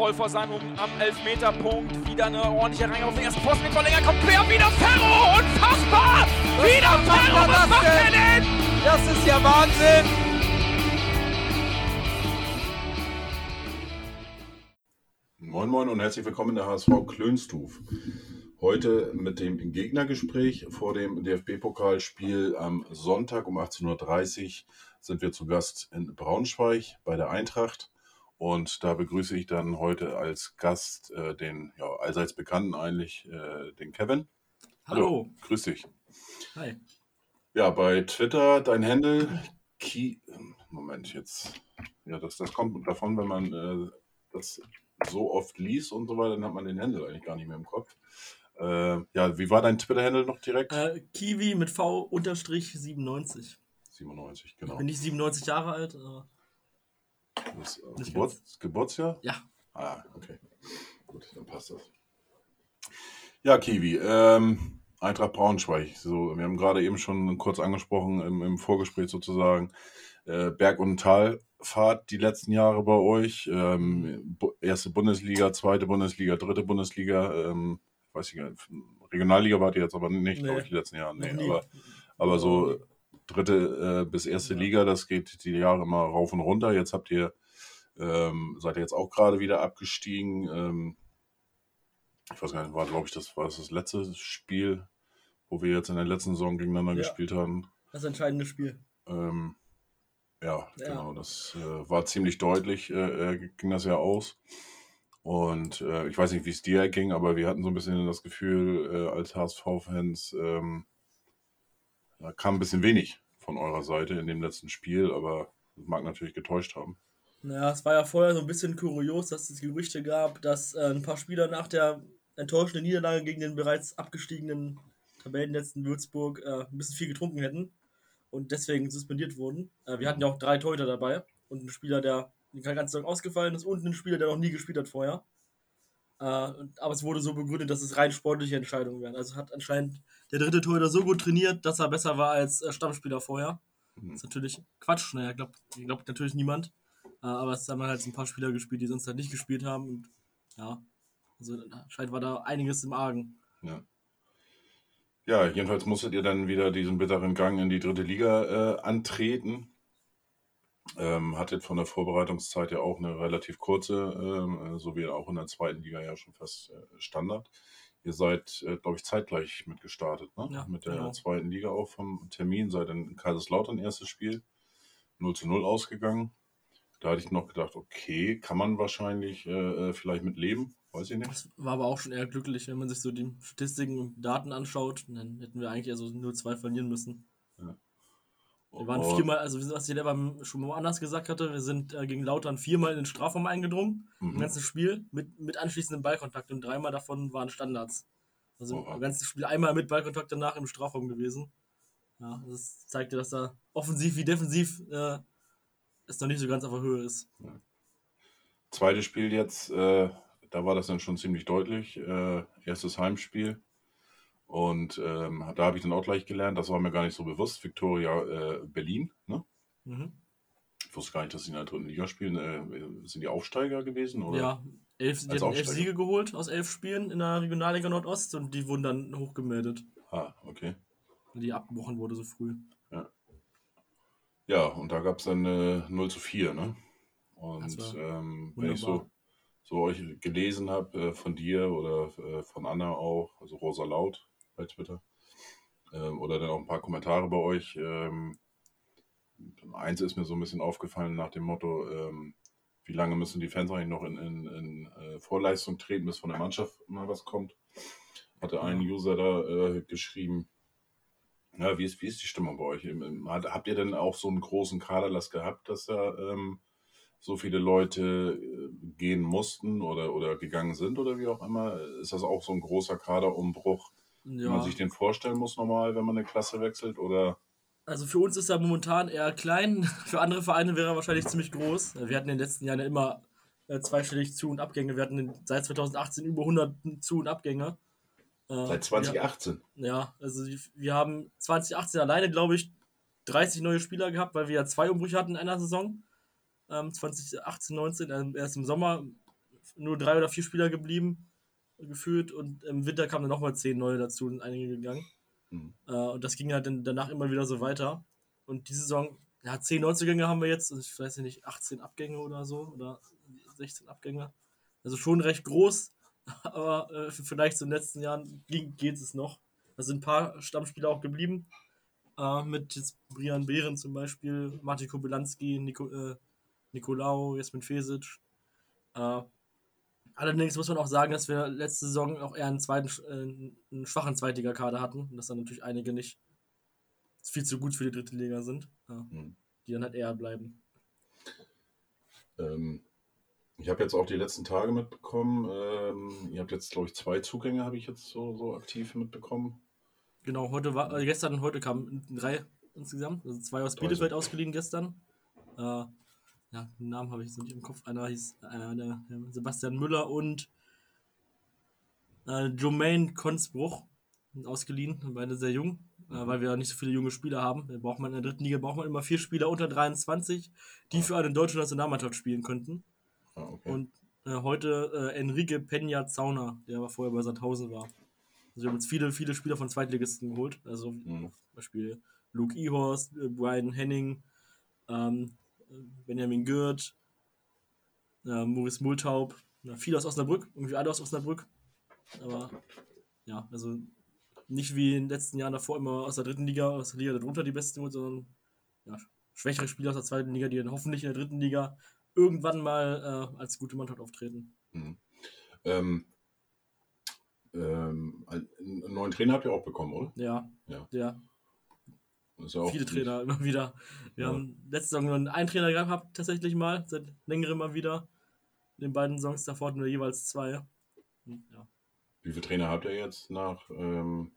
voll vor seinem am Elfmeterpunkt. Wieder eine ordentliche Reihe auf den ersten Posten mit Verlänger. Kommt quer, wieder Ferro! Unfassbar! Was wieder Ferro! er Was das macht er denn? denn? Das ist ja Wahnsinn! Moin Moin und herzlich willkommen in der HSV Klönstuf. Heute mit dem Gegnergespräch vor dem DFB-Pokalspiel am Sonntag um 18.30 Uhr sind wir zu Gast in Braunschweig bei der Eintracht. Und da begrüße ich dann heute als Gast äh, den ja, allseits bekannten eigentlich, äh, den Kevin. Hallo. grüß dich. Hi. Ja, bei Twitter dein Handle, Ki Moment, jetzt. Ja, das, das kommt davon, wenn man äh, das so oft liest und so weiter, dann hat man den Handle eigentlich gar nicht mehr im Kopf. Äh, ja, wie war dein Twitter-Handle noch direkt? Äh, Kiwi mit V unterstrich 97. 97, Ich genau. bin nicht 97 Jahre alt, aber Das Nicht Geburt, Geburtsjahr? ja. Ah, okay. Gut, dann passt das. Ja, Kiwi, ähm, Eintracht Braunschweig. So, wir haben gerade eben schon kurz angesprochen im, im Vorgespräch sozusagen. Äh, Berg- und Talfahrt die letzten Jahre bei euch. Ähm, erste Bundesliga, zweite Bundesliga, dritte Bundesliga. Ähm, weiß ich gar nicht. Regionalliga wart ihr jetzt aber nicht, Nee. glaube ich, die letzten Jahre. Nee, aber, aber so dritte äh, bis erste Ja. Liga, das geht die Jahre immer rauf und runter. Jetzt habt ihr ähm, seid ihr jetzt auch gerade wieder abgestiegen. Ähm, ich weiß gar nicht, war glaube ich das war das, das letzte Spiel, wo wir jetzt in der letzten Saison gegeneinander Ja. gespielt haben. Das entscheidende Spiel. Ähm, ja, Ja. genau, das äh, war ziemlich deutlich, äh, äh, ging das ja aus. Und äh, ich weiß nicht, wie es dir ging, aber wir hatten so ein bisschen das Gefühl, äh, als HSV-Fans, ähm, da kam ein bisschen wenig von eurer Seite in dem letzten Spiel, aber das mag natürlich getäuscht haben. Naja, es war ja vorher so ein bisschen kurios, dass es Gerüchte gab, dass äh, ein paar Spieler nach der enttäuschenden Niederlage gegen den bereits abgestiegenen Tabellenletzten Würzburg äh, ein bisschen viel getrunken hätten und deswegen suspendiert wurden. Äh, wir hatten ja auch drei Torhüter dabei und einen Spieler, der die ganze Saison ausgefallen ist und einen Spieler, der noch nie gespielt hat vorher. Äh, aber es wurde so begründet, dass es rein sportliche Entscheidungen wären. Also hat anscheinend der dritte Torhüter so gut trainiert, dass er besser war als äh, Stammspieler vorher. Mhm. Das ist natürlich Quatsch. Naja, glaubt glaubt natürlich niemand. Äh, aber es haben halt ein paar Spieler gespielt, die sonst halt nicht gespielt haben. Und ja, also anscheinend war da einiges im Argen. Ja. Ja, jedenfalls musstet ihr dann wieder diesen bitteren Gang in die dritte Liga äh, antreten. Ähm, hattet von der Vorbereitungszeit ja auch eine relativ kurze, ähm, äh, so wie auch in der zweiten Liga ja schon fast äh, Standard. Ihr seid, äh, glaube ich, zeitgleich mitgestartet, ne? Ja, Mit der genau. zweiten Liga auch vom Termin, seid in Kaiserslautern erstes Spiel 0 zu 0 ausgegangen. Da hatte ich noch gedacht, okay, kann man wahrscheinlich äh, äh, vielleicht mit leben, weiß ich nicht. Das war aber auch schon eher glücklich, wenn man sich so die Statistiken und Daten anschaut. Dann hätten wir eigentlich eher so 0-2 verlieren müssen. Wir waren viermal, also was ich selber schon woanders gesagt hatte, wir sind äh, gegen Lautern viermal in den Strafraum eingedrungen, Mhm. im ganzen Spiel, mit, mit anschließendem Ballkontakt und dreimal davon waren Standards. Also Oha. im ganzen Spiel einmal mit Ballkontakt danach im Strafraum gewesen. Ja, das zeigte, dass da offensiv wie defensiv äh, es noch nicht so ganz auf der Höhe ist. Zweites Spiel jetzt, äh, da war das dann schon ziemlich deutlich. Äh, erstes Heimspiel. Und ähm, da habe ich dann auch gleich gelernt, das war mir gar nicht so bewusst. Victoria äh, Berlin, ne? Mhm. Ich wusste gar nicht, dass sie in der dritten Liga spielen. Äh, sind die Aufsteiger gewesen? Oder? Ja, elf, die hatten elf. Siege geholt aus elf Spielen in der Regionalliga Nordost und die wurden dann hochgemeldet, Ah, okay. weil die abgebrochen wurde so früh. Ja, und da gab es dann äh, 0 zu 4, ne? Und ähm, wenn ich so, so euch gelesen habe äh, von dir oder äh, von Anna auch, also Rosa Laut bei Twitter, ähm, oder dann auch ein paar Kommentare bei euch, ähm, eins ist mir so ein bisschen aufgefallen nach dem Motto, ähm, wie lange müssen die Fans eigentlich noch in, in, in äh, Vorleistung treten, bis von der Mannschaft mal was kommt? Hatte ein User da äh, geschrieben, ja, wie ist, wie ist die Stimmung bei euch? Im- hat- Habt ihr denn auch so einen großen Kaderlass gehabt, dass da ähm, so viele Leute äh, gehen mussten oder, oder gegangen sind oder wie auch immer? Ist das auch so ein großer Kaderumbruch, wie man Ja, sich den vorstellen muss normal, wenn man eine Klasse wechselt? Oder also für uns ist er momentan eher klein, für andere Vereine wäre er wahrscheinlich ziemlich groß. Wir hatten in den letzten Jahren ja immer äh, zweistellig Zu- und Abgänge. Wir hatten seit 2018 über 100 Zu- und Abgänge. Äh, seit 2018? Ja, also die- wir haben 2018 alleine, glaube ich, 30 neue Spieler gehabt, weil wir ja zwei Umbrüche hatten in einer Saison. Ähm, 2018, 19, ähm, erst im Sommer nur drei oder vier Spieler geblieben, gefühlt. Und im Winter kamen dann nochmal zehn neue dazu und einige gegangen. Mhm. Äh, und das ging halt dann danach immer wieder so weiter. Und diese Saison, ja, 10 Neuzugänge haben wir jetzt, und ich weiß nicht, 18 Abgänge oder so, oder 16 Abgänge. Also schon recht groß, aber äh, vielleicht so in den letzten Jahren ging, geht es noch. Da sind ein paar Stammspieler auch geblieben. Äh, mit jetzt Brian Behren zum Beispiel, Martin Kobylanski, Nico, äh, Nicolau, Jasmin Fesic. Äh, allerdings muss man auch sagen, dass wir letzte Saison auch eher einen, zweiten, äh, einen schwachen Zweitligakader hatten und dass dann natürlich einige nicht viel zu gut für die dritte Liga sind, ja, Mhm. die dann halt eher bleiben. Ähm, ich habe jetzt auch die letzten Tage mitbekommen. Ähm, ihr habt jetzt, glaube ich, zwei Zugänge, habe ich jetzt so, so aktiv mitbekommen. Genau, heute war, äh, gestern und heute kamen drei insgesamt, also zwei aus Drei Bielefeld sind- ausgeliehen gestern. Äh, ja, den Namen habe ich jetzt nicht im Kopf. Einer hieß äh, der, der Sebastian Müller und äh, Jermaine Konsbruch ausgeliehen, beide sehr jung, äh, weil wir nicht so viele junge Spieler haben. Da braucht man in der dritten Liga braucht man immer vier Spieler unter 23, die für eine deutsche Nationalmannschaft spielen könnten. Ah, okay. Und äh, heute äh, Enrique Peña Zauner, der aber vorher bei Sandhausen war. Also wir haben jetzt viele, viele Spieler von Zweitligisten geholt. Also Mhm. zum Beispiel Luke Ehorst, äh, Brian Henning, ähm, äh, Benjamin Gürt, äh, Maurice Multaub, ja, viele aus Osnabrück, irgendwie alle aus Osnabrück. Aber ja, also nicht wie in den letzten Jahren davor immer aus der dritten Liga, aus der Liga darunter die Besten holt, sondern ja, schwächere Spieler aus der zweiten Liga, die dann hoffentlich in der dritten Liga irgendwann mal äh, als gute Mannschaft auftreten. Mhm. Ähm, ähm, einen neuen Trainer habt ihr auch bekommen, oder? Ja, Ja. ja Das ist ja auch viele Trainer immer wieder. Wir Ja. haben letzte Saison nur einen Trainer gehabt, tatsächlich mal, seit längerem mal wieder. In den beiden Songs davor hatten wir jeweils zwei. Ja. Wie viele Trainer habt ihr jetzt nach? Ähm,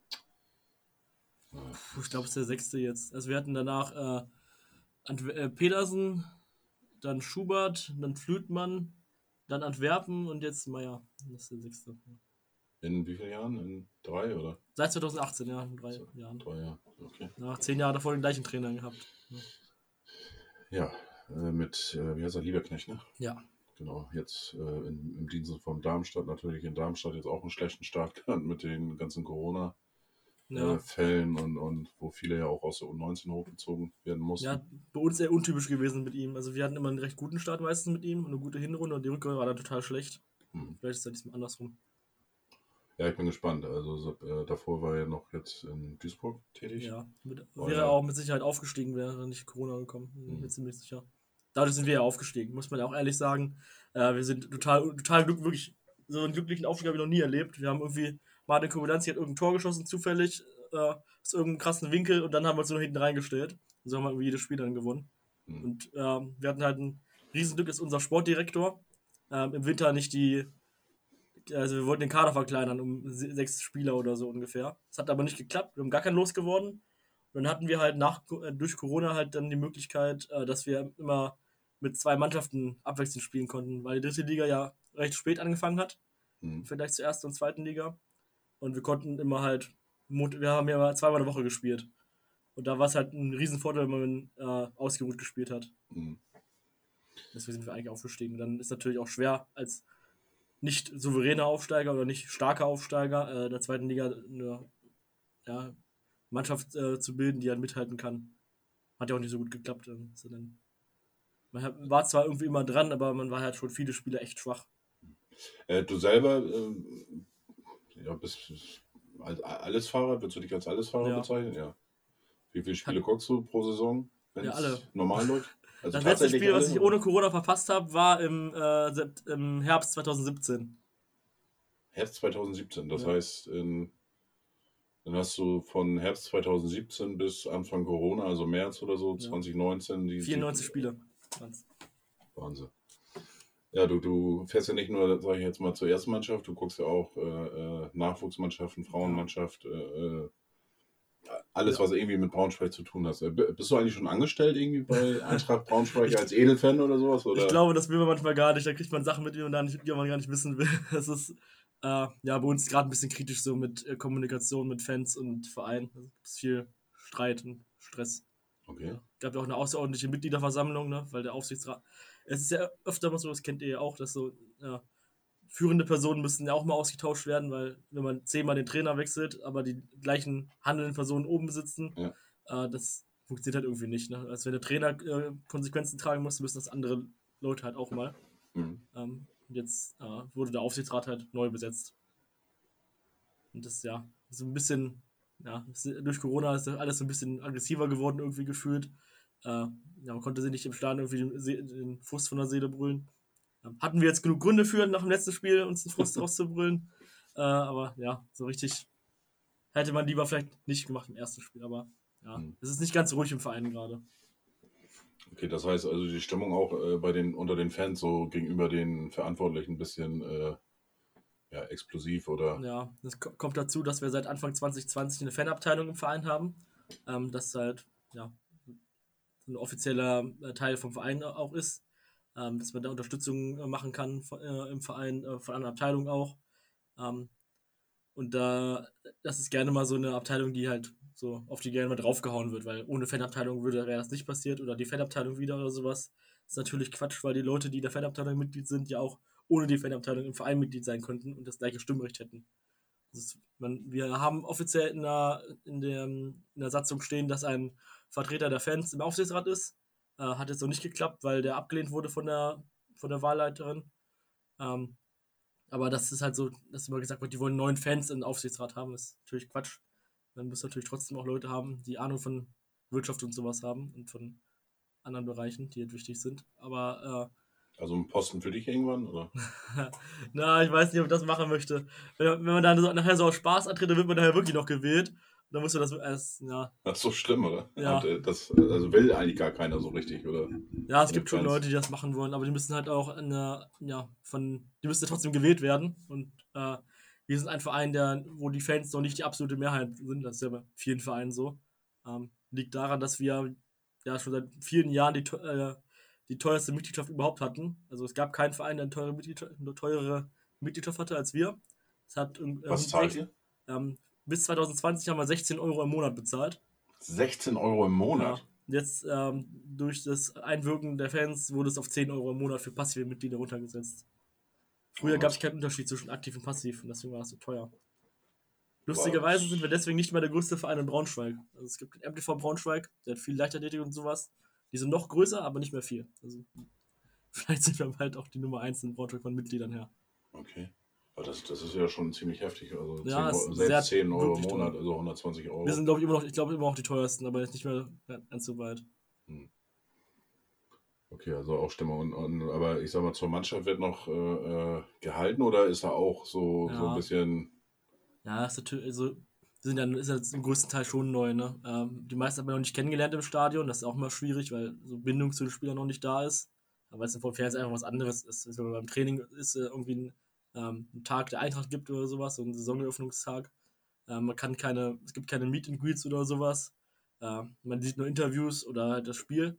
Puh, ich glaube, es ist der sechste jetzt. Also wir hatten danach äh, äh, Pedersen, dann Schubert, dann Flütmann, dann Antwerpen und jetzt Meier. Das ist der sechste. In wie vielen Jahren? In drei oder Seit 2018, ja, in drei So. Jahren. drei Jahren? Okay. Nach zehn Jahren davor den gleichen Trainer gehabt. Ja, äh, mit, äh, wie heißt er, Lieberknecht, ne? Ja. Genau, jetzt äh, in, im Dienste von Darmstadt, natürlich in Darmstadt jetzt auch einen schlechten Start gehabt mit den ganzen Corona-Fällen Ja. und, und wo viele ja auch aus der U19 hochgezogen werden mussten. Ja, bei uns sehr untypisch gewesen mit ihm. Also wir hatten immer einen recht guten Start meistens mit ihm und eine gute Hinrunde und die Rückrunde war dann total schlecht. Hm. Vielleicht ist das diesmal andersrum. Ja, ich bin gespannt. Also so, äh, davor war er noch jetzt in Duisburg tätig. Ja, mit, Oh, wäre ja. auch mit Sicherheit aufgestiegen, wäre nicht Corona gekommen. Bin Mhm. ziemlich sicher. Dadurch sind wir ja aufgestiegen, muss man ja auch ehrlich sagen. Äh, wir sind total, total glück, wirklich, so einen glücklichen Aufstieg habe ich noch nie erlebt. Wir haben irgendwie, Martin Kobylanski hat irgendein Tor geschossen, zufällig, äh, aus irgendeinem krassen Winkel und dann haben wir uns nur hinten reingestellt. Und so haben wir irgendwie jedes Spiel dann gewonnen. Mhm. Und ähm, wir hatten halt ein Riesenglück, dass unser Sportdirektor ähm, im Winter nicht die, also wir wollten den Kader verkleinern um se- sechs Spieler oder so ungefähr. Das hat aber nicht geklappt, wir haben gar keinen losgeworden. Und dann hatten wir halt nach, äh, durch Corona halt dann die Möglichkeit, äh, dass wir immer mit zwei Mannschaften abwechselnd spielen konnten, weil die dritte Liga ja recht spät angefangen hat, Mhm. vielleicht zur ersten und zweiten Liga. Und wir konnten immer halt, wir haben ja zweimal eine Woche gespielt. Und da war es halt ein Riesenvorteil, wenn man äh, ausgeruht gespielt hat. Mhm. Deswegen sind wir eigentlich aufgestiegen. Dann ist natürlich auch schwer, als nicht souveräner Aufsteiger oder nicht starker Aufsteiger äh, der zweiten Liga eine ja, Mannschaft äh, zu bilden, die halt mithalten kann. Hat ja auch nicht so gut geklappt. Dann dann, man war zwar irgendwie immer dran, aber man war halt schon viele Spiele echt schwach. Äh, du selber ähm, ja, bist als Allesfahrer, würdest du dich als Allesfahrer Ja. bezeichnen? Ja. Wie viele Spiele guckst du pro Saison, wenn Ja, alle. normal läuft? Also das letzte Spiel, was ich ohne Corona verpasst habe, war im, äh, im Herbst 2017. Herbst 2017, das Ja. heißt, in, dann hast du von Herbst 2017 bis Anfang Corona, also März oder so, Ja. 2019, die 94 die, Spiele. Wahnsinn. Ja, du, du fährst ja nicht nur, sage ich jetzt mal, zur ersten Mannschaft, du guckst ja auch äh, äh, Nachwuchsmannschaften, Frauenmannschaft, äh, äh, alles, Ja. was irgendwie mit Braunschweig zu tun hat. Äh, Bist du eigentlich schon angestellt irgendwie bei Eintracht Braunschweig als Edelfan oder sowas? Oder? Ich glaube, das will man manchmal gar nicht. Da kriegt man Sachen mit, die man, da nicht, die man gar nicht wissen will. Das ist äh, ja bei uns gerade ein bisschen kritisch so mit äh, Kommunikation mit Fans und Verein. Gibt es viel Streit und Stress. Okay. gab ja auch eine außerordentliche Mitgliederversammlung, ne? weil der Aufsichtsrat. Es ist ja öfter mal so, das kennt ihr ja auch, dass so ja, führende Personen müssen ja auch mal ausgetauscht werden, weil wenn man zehnmal den Trainer wechselt, aber die gleichen handelnden Personen oben sitzen, Ja. äh, das funktioniert halt irgendwie nicht. Ne? Also wenn der Trainer äh, Konsequenzen tragen muss, müssen das andere Leute halt auch mal. Mhm. Ähm, und jetzt äh, wurde der Aufsichtsrat halt neu besetzt. Und das ja, so ein bisschen, ja, durch Corona ist alles so ein bisschen aggressiver geworden, irgendwie gefühlt. Äh, ja, man konnte sich nicht im Stadion irgendwie den, den Frust von der Seele brüllen. Hatten wir jetzt genug Gründe für, nach dem letzten Spiel uns den Frust rauszubrüllen. Äh, aber ja, so richtig hätte man lieber vielleicht nicht gemacht im ersten Spiel. Aber ja, Mhm. es ist nicht ganz ruhig im Verein gerade. Okay, das heißt also die Stimmung auch äh, bei den unter den Fans so gegenüber den Verantwortlichen ein bisschen äh, ja, explosiv oder Ja, das ko- kommt dazu, dass wir seit Anfang 2020 eine Fanabteilung im Verein haben. Ähm, das halt, ja, ein offizieller äh, Teil vom Verein auch ist. Ähm, dass man da Unterstützung äh, machen kann von, äh, im Verein, äh, von anderen Abteilungen auch. Ähm, und da, das ist gerne mal so eine Abteilung, die halt so auf die gerne mal draufgehauen wird, weil ohne Fanabteilung würde das nicht passiert oder die Fanabteilung wieder oder sowas. Das ist natürlich Quatsch, weil die Leute, die in der Fanabteilung Mitglied sind, ja auch ohne die Fanabteilung im Verein Mitglied sein könnten und das gleiche Stimmrecht hätten. Ist, man, wir haben offiziell in der, in, der, in der Satzung stehen, dass ein Vertreter der Fans im Aufsichtsrat ist. Äh, hat jetzt noch nicht geklappt, weil der abgelehnt wurde von der, von der Wahlleiterin. Ähm, aber das ist halt so, dass immer gesagt wird, die wollen neun Fans im Aufsichtsrat haben. Das ist natürlich Quatsch. Man muss natürlich trotzdem auch Leute haben, die Ahnung von Wirtschaft und sowas haben und von anderen Bereichen, die halt wichtig sind. Aber äh, also ein Posten für dich irgendwann oder? na, ich weiß nicht, ob ich das machen möchte. Wenn, man dann so, nachher so aus Spaß antritt, dann wird man nachher wirklich noch gewählt. Und dann muss man das erst, ja. Das ist so schlimm, oder? Ja. Und, äh, das also will eigentlich gar keiner so richtig, oder? Ja, es gibt schon. Leute, die das machen wollen, aber die müssen halt auch in der, ja, von, die müssen ja trotzdem gewählt werden. Und äh, wir sind ein Verein, der, wo die Fans noch nicht die absolute Mehrheit sind. Das ist ja bei vielen Vereinen so. Ähm, liegt daran, dass wir ja schon seit vielen Jahren die, äh, die teuerste Mitgliedschaft überhaupt hatten. Also es gab keinen Verein, der eine teure Mitgliedschaft, eine teurere Mitgliedschaft hatte als wir. Es hat, ähm, Was zahlt ihr? Ähm, bis 2020 haben wir 16 Euro im Monat bezahlt. 16 Euro im Monat. Ja. Jetzt ähm, durch das Einwirken der Fans wurde es auf 10 Euro im Monat für passive Mitglieder runtergesetzt. Früher Oh. gab es keinen Unterschied zwischen aktiv und passiv und deswegen war es so teuer. Lustigerweise sind wir deswegen nicht mehr der größte Verein in Braunschweig. Also es gibt den MTV Braunschweig, der hat viel Leichtathletik und sowas. Die sind noch größer, aber nicht mehr viel. Also vielleicht sind wir bald auch die Nummer 1 in Braunschweig von Mitgliedern her. Okay. Das, das ist ja schon ziemlich heftig. Also 10, Ja, es Euro- ist selbst sehr- 10 Euro im Monat, teuer. also 120 Euro. Wir sind, glaube ich, immer noch, ich glaube immer noch die teuersten, aber jetzt nicht mehr ganz so weit. Okay, also auch Stimmung. Und, und, aber ich sag mal, zur Mannschaft wird noch äh, äh, gehalten oder ist da auch so, so ein Ja. bisschen. Ja, ist natürlich, also, sind ja, ist ja im größten Teil schon neu, ne? Ähm, die meisten haben wir noch nicht kennengelernt im Stadion, das ist auch immer schwierig, weil so Bindung zu den Spielern noch nicht da ist. Aber es ist vom Fernsehen einfach was anderes ist. Wenn man beim Training ist, äh, irgendwie ein, ähm, ein Tag der Eintracht gibt oder sowas, so ein Saisoneröffnungstag. Ähm, man kann keine, es gibt keine Meet and Greets oder sowas. Äh, man sieht nur Interviews oder halt das Spiel.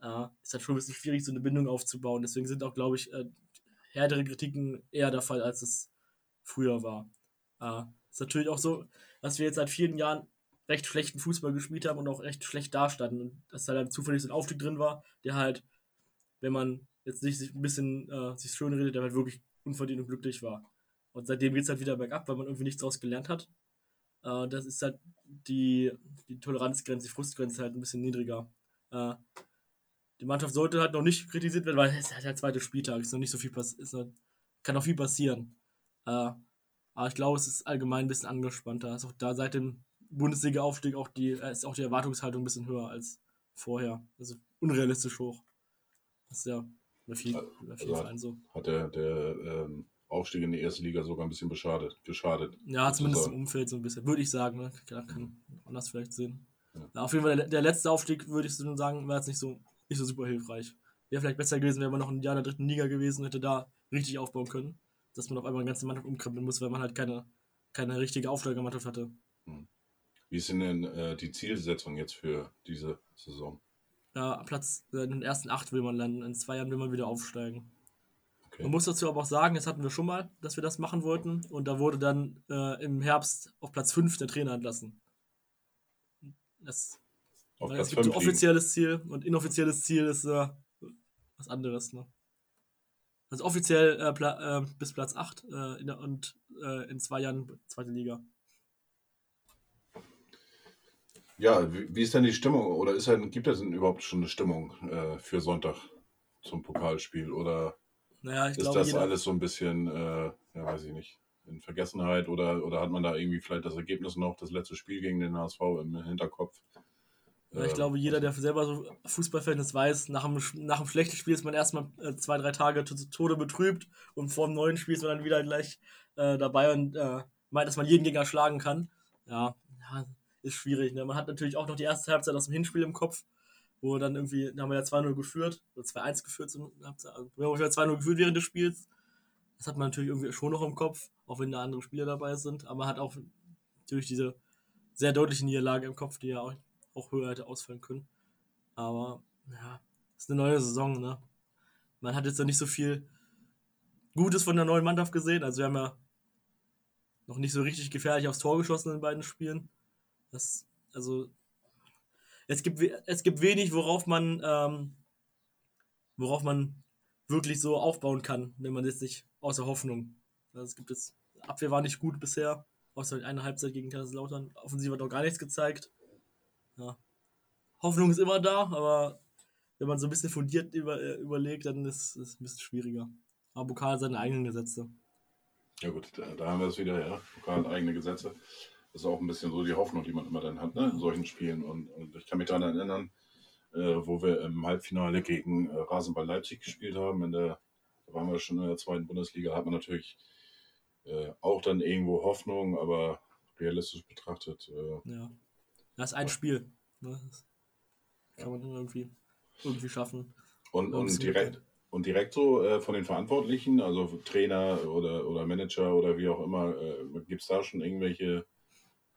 Äh, ist halt schon ein bisschen schwierig, so eine Bindung aufzubauen. Deswegen sind auch, glaube ich, äh, härtere Kritiken eher der Fall, als es früher war. Äh, ist natürlich auch so, dass wir jetzt seit vielen Jahren recht schlechten Fußball gespielt haben und auch recht schlecht dastanden. Und dass da dann zufällig so ein Aufstieg drin war, der halt, wenn man jetzt nicht sich ein bisschen äh, sich schön redet, der halt wirklich unverdient und glücklich war. Und seitdem geht es halt wieder bergab, weil man irgendwie nichts daraus gelernt hat. Äh, das ist halt die, die Toleranzgrenze, die Frustgrenze halt ein bisschen niedriger. Äh, die Mannschaft sollte halt noch nicht kritisiert werden, weil es ist halt der zweite Spieltag, ist noch nicht so viel passiert, kann noch viel passieren. Äh, aber ich glaube, es ist allgemein ein bisschen angespannter. Ist auch da seit dem Bundesliga-Aufstieg auch die, äh, ist auch die Erwartungshaltung ein bisschen höher als vorher. Also unrealistisch hoch. Das ist ja bei vielen, bei vielen Also so. Hat der, der ähm, Aufstieg in die erste Liga sogar ein bisschen beschadet, geschadet. Ja, zumindest im sozusagen. Umfeld so ein bisschen. Würde ich sagen, ne? Klar, kann anders vielleicht sehen. Ja. Ja, auf jeden Fall, der, der letzte Aufstieg, würde ich so sagen, war jetzt nicht so, nicht so super hilfreich. Wäre vielleicht besser gewesen, wäre man noch ein Jahr in der dritten Liga gewesen und hätte da richtig aufbauen können. Dass man auf einmal eine ganze Mannschaft umkrempeln muss, weil man halt keine, keine richtige Aufsteigermannschaft hatte. Wie ist denn, denn äh, die Zielsetzung jetzt für diese Saison? Ja, Platz äh, in den ersten acht will man landen, in zwei Jahren will man wieder aufsteigen. Okay. Man muss dazu aber auch sagen, das hatten wir schon mal, dass wir das machen wollten. Und da wurde dann äh, im Herbst auf Platz 5 der Trainer entlassen. Das, weil es gibt so 5 liegen. offizielles Ziel und inoffizielles Ziel ist äh, was anderes. Ne? Also offiziell äh, Pla äh, bis Platz 8 äh, in der, und in zwei Jahren zweite Liga. Ja, wie, wie ist denn die Stimmung? Oder ist denn, gibt es denn überhaupt schon eine Stimmung äh, für Sonntag zum Pokalspiel? Oder Naja, ist glaube, das alles so ein bisschen, äh, ja, weiß ich nicht, in Vergessenheit? Oder, oder hat man da irgendwie vielleicht das Ergebnis noch, das letzte Spiel gegen den HSV im Hinterkopf? ja, ich Ähm, glaube, jeder, der selber so Fußballfan ist, weiß, nach einem, nach einem schlechten Spiel ist man erstmal äh, zwei, drei Tage zu zu Tode betrübt und vor dem neuen Spiel ist man dann wieder gleich äh, dabei und äh, meint, dass man jeden Gegner schlagen kann. Ja, ja ist schwierig. Ne? Man hat natürlich auch noch die erste Halbzeit aus dem Hinspiel im Kopf, wo dann irgendwie, da haben wir ja 2-0 geführt, oder 2-1 geführt, zum Halbzeit, also wir haben ja 2-0 geführt während des Spiels. Das hat man natürlich irgendwie schon noch im Kopf, auch wenn da andere Spieler dabei sind, aber man hat auch natürlich diese sehr deutliche Niederlage im Kopf, die ja auch, auch höher hätte ausfallen können. Aber ja, ist eine neue Saison, ne? Man hat jetzt noch nicht so viel Gutes von der neuen Mannschaft gesehen. Also wir haben ja noch nicht so richtig gefährlich aufs Tor geschossen in beiden Spielen. Das, also es gibt, es gibt wenig, worauf man, ähm, worauf man wirklich so aufbauen kann, wenn man jetzt nicht außer Hoffnung. Also es gibt jetzt, Abwehr war nicht gut bisher, außer eine Halbzeit gegen Kaiserslautern. Offensiv hat auch gar nichts gezeigt. Ja. Hoffnung ist immer da, aber wenn man so ein bisschen fundiert über, äh, überlegt, dann ist es ein bisschen schwieriger. Aber Pokal hat seine eigenen Gesetze. Ja gut, da, da haben wir es wieder, ja. Pokal eigene Gesetze. Das ist auch ein bisschen so die Hoffnung, die man immer dann hat, ne, in solchen Spielen. Und, und ich kann mich daran erinnern, äh, wo wir im Halbfinale gegen äh, Rasenball Leipzig gespielt haben. In der, da waren wir schon in der zweiten Bundesliga, hat man natürlich äh, auch dann irgendwo Hoffnung, aber realistisch betrachtet, äh, Ja. Das ist ein Spiel. Ne? Das kann man irgendwie, irgendwie schaffen. Und, und, direkt, und direkt so äh, von den Verantwortlichen, also Trainer oder, oder Manager oder wie auch immer, äh, gibt es da schon irgendwelche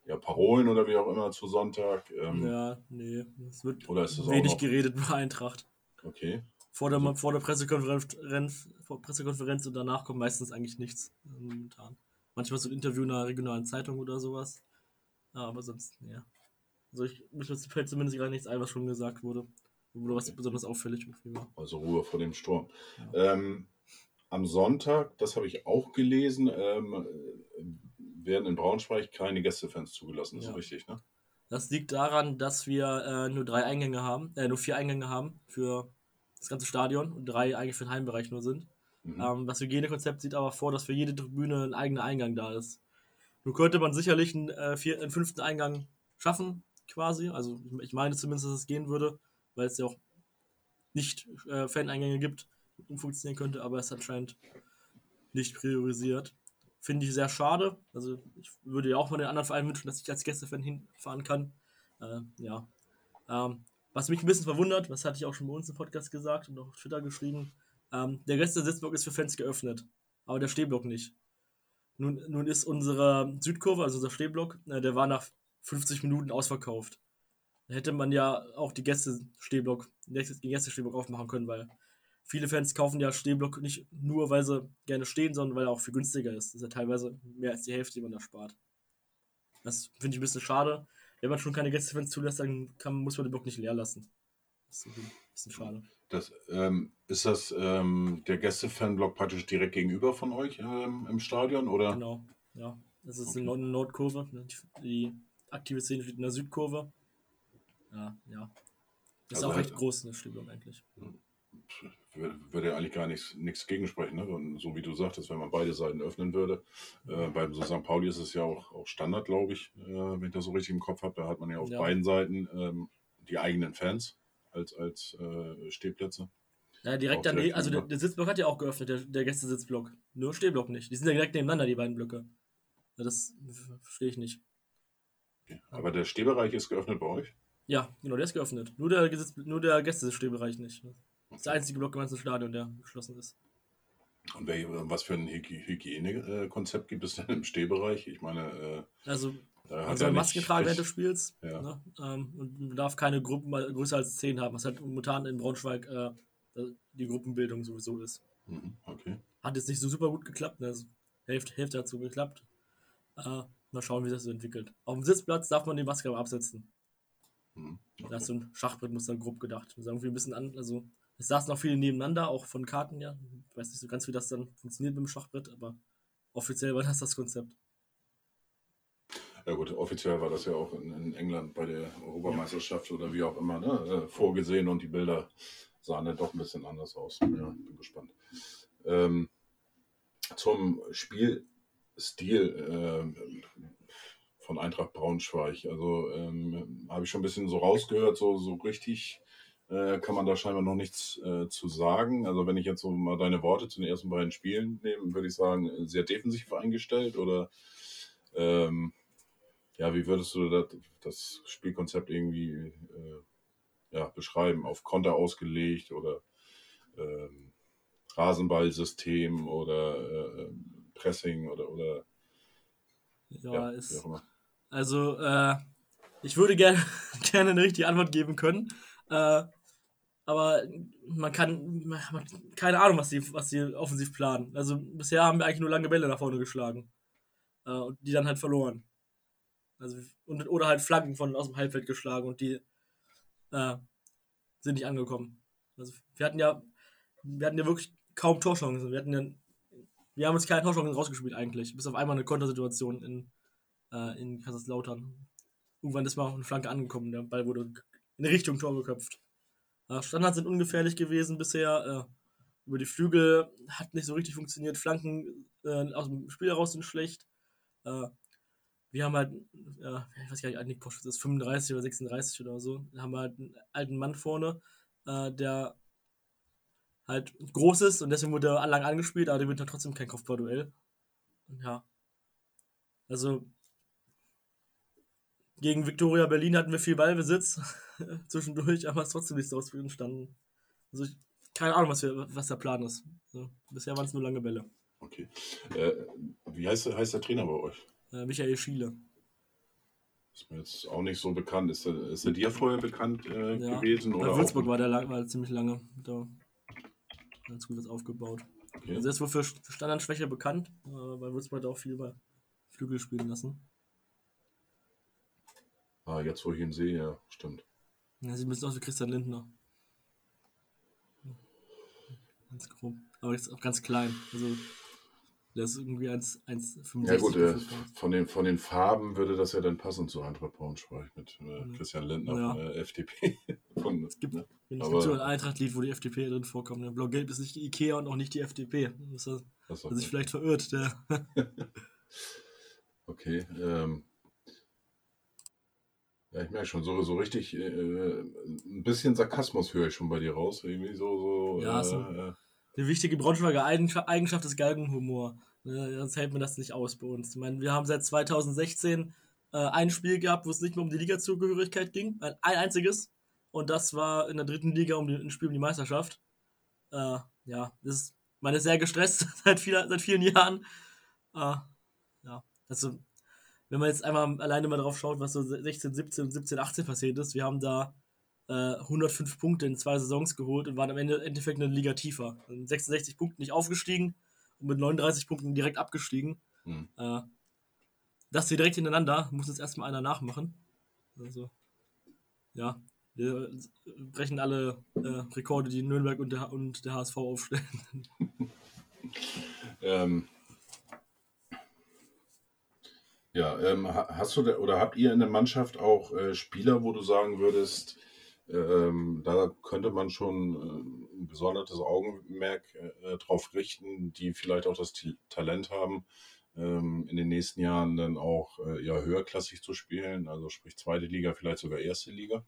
ja, Parolen oder wie auch immer zu Sonntag? Ähm, Ja, nee. Es wird Oder ist das wenig noch- geredet bei Eintracht. Okay. Vor der, vor der Pressekonferenz, Renf- vor Pressekonferenz und danach kommt meistens eigentlich nichts momentan. Manchmal so ein Interview in einer regionalen Zeitung oder sowas. Ja, aber sonst, ja. Also ich, mir fällt zumindest gerade nichts ein, was schon gesagt wurde. Oder was Okay. besonders auffällig war. Also Ruhe vor dem Sturm. Ähm, am Sonntag, das habe ich auch gelesen, ähm, äh, werden in Braunschweig keine Gästefans zugelassen. Das Ja. ist richtig, ne? Das liegt daran, dass wir äh, nur drei Eingänge haben, äh, nur vier Eingänge haben für das ganze Stadion und drei eigentlich für den Heimbereich nur sind. Mhm. Ähm, das Hygienekonzept sieht aber vor, dass für jede Tribüne ein eigener Eingang da ist. Nun könnte man sicherlich einen, äh, vier, einen fünften Eingang schaffen, quasi. Also ich, meine zumindest, dass es gehen würde, weil es ja auch nicht äh, Fan-Eingänge gibt, die funktionieren könnte, aber es ist anscheinend nicht priorisiert. Finde ich sehr schade. Also ich würde ja auch von den anderen Vereinen wünschen, dass ich als Gästefan hinfahren kann. Äh, ja. Ähm, was mich ein bisschen verwundert, das hatte ich auch schon bei uns im Podcast gesagt und auch auf Twitter geschrieben, ähm, der Rest der Sitzblock ist für Fans geöffnet, aber der Stehblock nicht. Nun, nun ist unsere Südkurve, also unser Stehblock, äh, der war nach 50 Minuten ausverkauft. Da hätte man ja auch die Gäste-Stehblock, den Gäste-Stehblock aufmachen können, weil viele Fans kaufen ja Stehblock nicht nur, weil sie gerne stehen, sondern weil er auch viel günstiger ist. Das ist ja teilweise mehr als die Hälfte, die man da spart. Das finde ich ein bisschen schade. Wenn man schon keine Gästefans zulässt, dann kann, muss man den Block nicht leer lassen. Das ist ein bisschen schade. Das, ähm, ist das ähm, der Gäste-Fanblock praktisch direkt gegenüber von euch ähm, im Stadion? Oder? Genau, ja. Das ist Okay. eine Nord- Nordkurve. ne, Die, aktive Szene steht in der Südkurve. Ja, ja. Ist Also auch halt- recht groß, eine Stehblock eigentlich. Würde ja eigentlich gar nichts, nichts gegensprechen. Ne? Und so wie du sagtest, wenn man beide Seiten öffnen würde. Äh, beim so St. Pauli ist es ja auch, auch Standard, glaube ich, äh, wenn ich das so richtig im Kopf habe. Da hat man ja auf Ja. beiden Seiten ähm, die eigenen Fans als, als äh, Stehplätze. Ja, direkt daneben, also der, der Sitzblock hat ja auch geöffnet, der, der Gästesitzblock. Nur Stehblock nicht. Die sind ja direkt nebeneinander, die beiden Blöcke. Ja, das verstehe ich nicht. Okay. Aber der Stehbereich ist geöffnet bei euch? Ja, genau, der ist geöffnet. Nur der, nur der Gästestehbereich nicht. Das ist der einzige Block im ganzen Stadion, der geschlossen ist. Und was für ein Hygi- Hygienekonzept gibt es denn im Stehbereich? Ich meine, äh, Also Man soll nicht tragen während des Spiels. Ja. Ne? Ähm, und man darf keine Gruppen größer als 10 haben, was halt momentan in Braunschweig äh, die Gruppenbildung sowieso ist. Mhm, okay. Hat jetzt nicht so super gut geklappt. Ne? Also Hälfte, Hälfte hat so geklappt. Äh, mal schauen, wie sich das so entwickelt. Auf dem Sitzplatz darf man die Maske aber absetzen. Mhm, Da okay. ist so ein Schachbrett, muss dann grob gedacht. Das ist irgendwie ein bisschen an, also Es saßen auch viele nebeneinander, auch von Karten, ja. Ich weiß nicht so ganz, wie das dann funktioniert mit dem Schachbrett, aber offiziell war das das Konzept. Ja gut, offiziell war das ja auch in, in England bei der Europameisterschaft oder wie auch immer ne, äh, vorgesehen und die Bilder sahen dann doch ein bisschen anders aus. Ja, bin gespannt. Ähm, zum Spielstil äh, von Eintracht Braunschweig. Also ähm, habe ich schon ein bisschen so rausgehört, so, so richtig äh, kann man da scheinbar noch nichts äh, zu sagen. Also wenn ich jetzt so mal deine Worte zu den ersten beiden Spielen nehme, würde ich sagen, sehr defensiv eingestellt oder ähm, ja, wie würdest du das, das Spielkonzept irgendwie äh, ja, beschreiben? Auf Konter ausgelegt oder ähm, Rasenballsystem oder äh, Pressing oder, oder ja, ja ist, also äh, ich würde gerne, gerne eine richtige Antwort geben können. Äh, aber man kann, man keine Ahnung, was sie, was sie offensiv planen. Also bisher haben wir eigentlich nur lange Bälle nach vorne geschlagen. Äh, und die dann halt verloren. Also, und, oder halt Flaggen von aus dem Halbfeld geschlagen und die äh, sind nicht angekommen. Also wir hatten ja, wir hatten ja wirklich kaum Torchancen. Wir hatten ja, wir haben uns keine Torchancen rausgespielt eigentlich, bis auf einmal eine Kontersituation in, äh, in Kaiserslautern. Irgendwann ist mal eine Flanke angekommen, der Ball wurde in Richtung Tor geköpft. Standards sind ungefährlich gewesen bisher. Äh, über die Flügel hat nicht so richtig funktioniert. Flanken äh, aus dem Spiel heraus sind schlecht. Äh, wir haben halt, ich weiß gar nicht, Nick Posch ist 35 oder 36 oder so, da haben wir halt einen alten Mann vorne, der halt groß ist und deswegen wurde er lang angespielt, aber der wird dann trotzdem kein Kopfballduell. Ja. Also gegen Viktoria Berlin hatten wir viel Ballbesitz zwischendurch, aber es ist trotzdem nicht so aus entstanden. Also ich, keine Ahnung, was, wir, was der Plan ist. So, bisher waren es nur lange Bälle. Okay. Äh, wie heißt, heißt der Trainer bei euch? Äh, Michael Schiele. Ist mir jetzt auch nicht so bekannt. Ist er, ist er dir vorher bekannt äh, ja. gewesen? Bei oder Würzburg war der lang, war ziemlich lange. Da ganz gut was aufgebaut. Okay. Also er ist wohl für Standardschwäche bekannt, äh, weil Würzburg da auch viel über Flügel spielen lassen. Ah, jetzt wo ich ihn sehe, ja, stimmt. Ja, sieht ein bisschen aus wie Christian Lindner. Ganz grob. Aber jetzt auch ganz klein. Also der ist irgendwie 1,65. Ja gut, äh, von, den, von den Farben würde das ja dann passen zu Eintracht Braunschweig mit äh, Christian Lindner ja. von der FDP. von, es gibt, ne? es gibt so ein Eintracht-Lied, wo die FDP drin vorkommt. Ne? Blau-Gelb ist nicht die Ikea und auch nicht die FDP. Das hat, hat sich vielleicht verirrt. Der. okay. Ähm, ja, ich merke schon, so, so richtig, äh, ein bisschen Sarkasmus höre ich schon bei dir raus. Irgendwie so, so. Ja, so. Äh, eine wichtige Braunschweiger Eigenschaft ist Galgenhumor. Ne, sonst hält man das nicht aus bei uns. Ich meine, wir haben seit 2016 äh, ein Spiel gehabt, wo es nicht mehr um die Liga-Zugehörigkeit ging. Ein, ein, einziges. Und das war in der dritten Liga um die, ein Spiel um die Meisterschaft. Äh, ja, das ist, man ist sehr gestresst seit, viel, seit vielen Jahren. Äh, ja, also, wenn man jetzt einmal alleine mal drauf schaut, was so 16, 17 17, 18 passiert ist, wir haben da 105 äh, Punkte in zwei Saisons geholt und waren am Ende Endeffekt eine Liga tiefer. Mit 66 Punkten nicht aufgestiegen und mit 39 Punkten direkt abgestiegen. Mhm. Äh, das hier direkt hintereinander, muss jetzt erstmal einer nachmachen. Also, ja, wir brechen alle äh, Rekorde, die Nürnberg und der, und der HSV aufstellen. ähm, ja, ähm, hast du oder habt ihr in der Mannschaft auch äh, Spieler, wo du sagen würdest, ähm, da könnte man schon äh, ein gesondertes Augenmerk äh, drauf richten, die vielleicht auch das T Talent haben, ähm, in den nächsten Jahren dann auch äh, ja, höherklassig zu spielen, also sprich zweite Liga, vielleicht sogar erste Liga.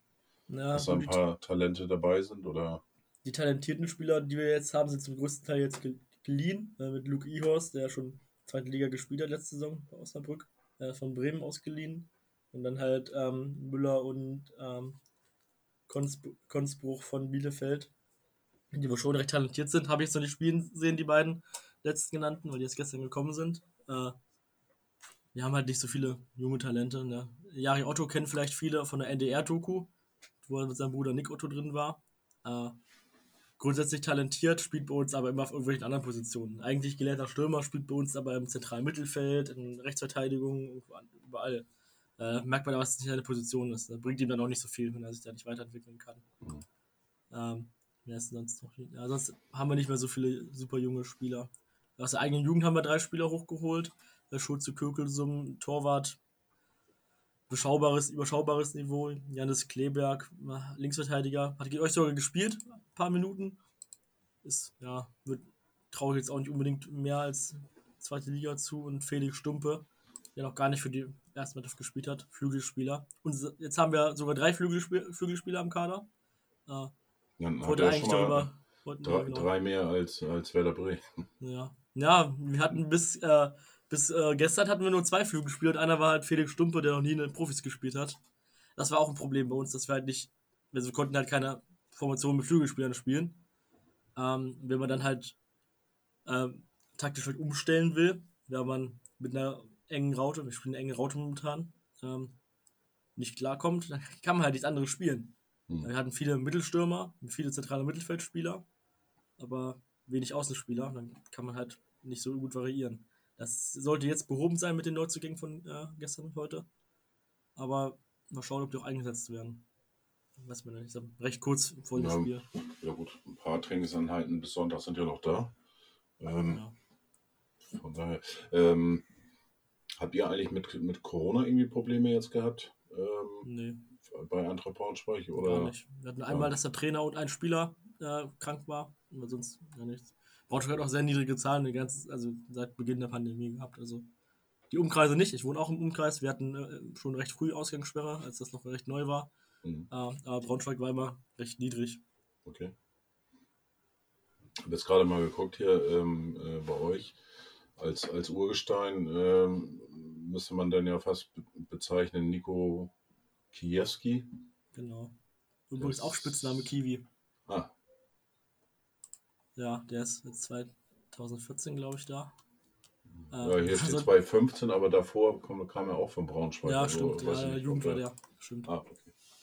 Ja, dass da ein paar Talente dabei sind oder? Die talentierten Spieler, die wir jetzt haben, sind zum größten Teil jetzt geliehen, äh, mit Luke Ihorst, der schon zweite Liga gespielt hat letzte Saison bei Osnabrück, äh, von Bremen ausgeliehen. Und dann halt ähm, Müller und ähm, Konzbruch von Bielefeld, die wohl schon recht talentiert sind. Habe ich jetzt noch nicht spielen sehen, die beiden letzten genannten, weil die jetzt gestern gekommen sind. Äh, wir haben halt nicht so viele junge Talente. Ne? Jari Otto kennen vielleicht viele von der NDR-Doku, wo er mit seinem Bruder Nick Otto drin war. Äh, grundsätzlich talentiert, spielt bei uns aber immer auf irgendwelchen anderen Positionen. Eigentlich gelehrter Stürmer, spielt bei uns aber im zentralen Mittelfeld, in Rechtsverteidigung, überall äh, merkt man aber, dass es nicht seine Position ist. Das bringt ihm dann auch nicht so viel, wenn er sich da nicht weiterentwickeln kann. Mhm. Ähm, sonst noch? Ja, sonst haben wir nicht mehr so viele super junge Spieler. Aus der eigenen Jugend haben wir drei Spieler hochgeholt. Der Schulze Kökelsum, Torwart, beschaubares, überschaubares Niveau. Janis Kleberg, Linksverteidiger, hat gegen euch sogar gespielt, ein paar Minuten. Ist, ja, wird traurig jetzt auch nicht unbedingt mehr als zweite Liga zu. Und Felix Stumpe, der noch gar nicht für die erste Mannschaft gespielt hat, Flügelspieler. Und jetzt haben wir sogar drei Flügelspieler, Flügelspieler am Kader. Äh, Dann hat er eigentlich schon mal darüber. drei, drei mehr als, als Werder Bremen. Ja. ja, wir hatten bis, äh, bis äh, gestern hatten wir nur zwei Flügelspieler und einer war halt Felix Stumpe, der noch nie in den Profis gespielt hat. Das war auch ein Problem bei uns, dass wir halt nicht, also wir konnten halt keine Formation mit Flügelspielern spielen. Ähm, wenn man dann halt ähm, taktisch halt umstellen will, wenn man mit einer engen Raute, wir spielen eine enge Raute momentan, ähm, nicht klarkommt, dann kann man halt nichts anderes spielen. Hm. Wir hatten viele Mittelstürmer, viele zentrale Mittelfeldspieler, aber wenig Außenspieler. Dann kann man halt nicht so gut variieren. Das sollte jetzt behoben sein mit den Neuzugängen von äh, gestern und heute. Aber mal schauen, ob die auch eingesetzt werden. Weiß man nicht. Recht kurz vor dem Ja. Spiel. Ja gut, ein paar Trainingseinheiten bis Sonntag sind ja noch da. Ähm, Ja. Von daher, ähm, habt ihr eigentlich mit, mit Corona irgendwie Probleme jetzt gehabt? Ähm, Nee, bei Eintracht Braunschweig? gar Oder? nicht. Wir hatten einmal, dass der Trainer und ein Spieler äh, krank war, aber sonst gar nichts. Braunschweig hat auch sehr niedrige Zahlen, die ganze, also seit Beginn der Pandemie gehabt. Also die Umkreise nicht. Ich wohne auch im Umkreis. Wir hatten äh, schon recht früh Ausgangssperre, als das noch recht neu war. Mhm. Äh, aber Braunschweig war immer recht niedrig. Okay. Ich habe jetzt gerade mal geguckt hier ähm, äh, bei euch. Als, als Urgestein ähm, müsste man dann ja fast be bezeichnen Nico Kiewski. Genau. Übrigens Das- auch Spitzname Kiwi. Ja, der ist jetzt 2014, glaube ich, da. ja, hier Äh, steht also- 2015, aber davor kam, kam er auch von Braunschweig. Ja, also stimmt. Ja, nicht, Jugend war der. Stimmt. Ah, okay.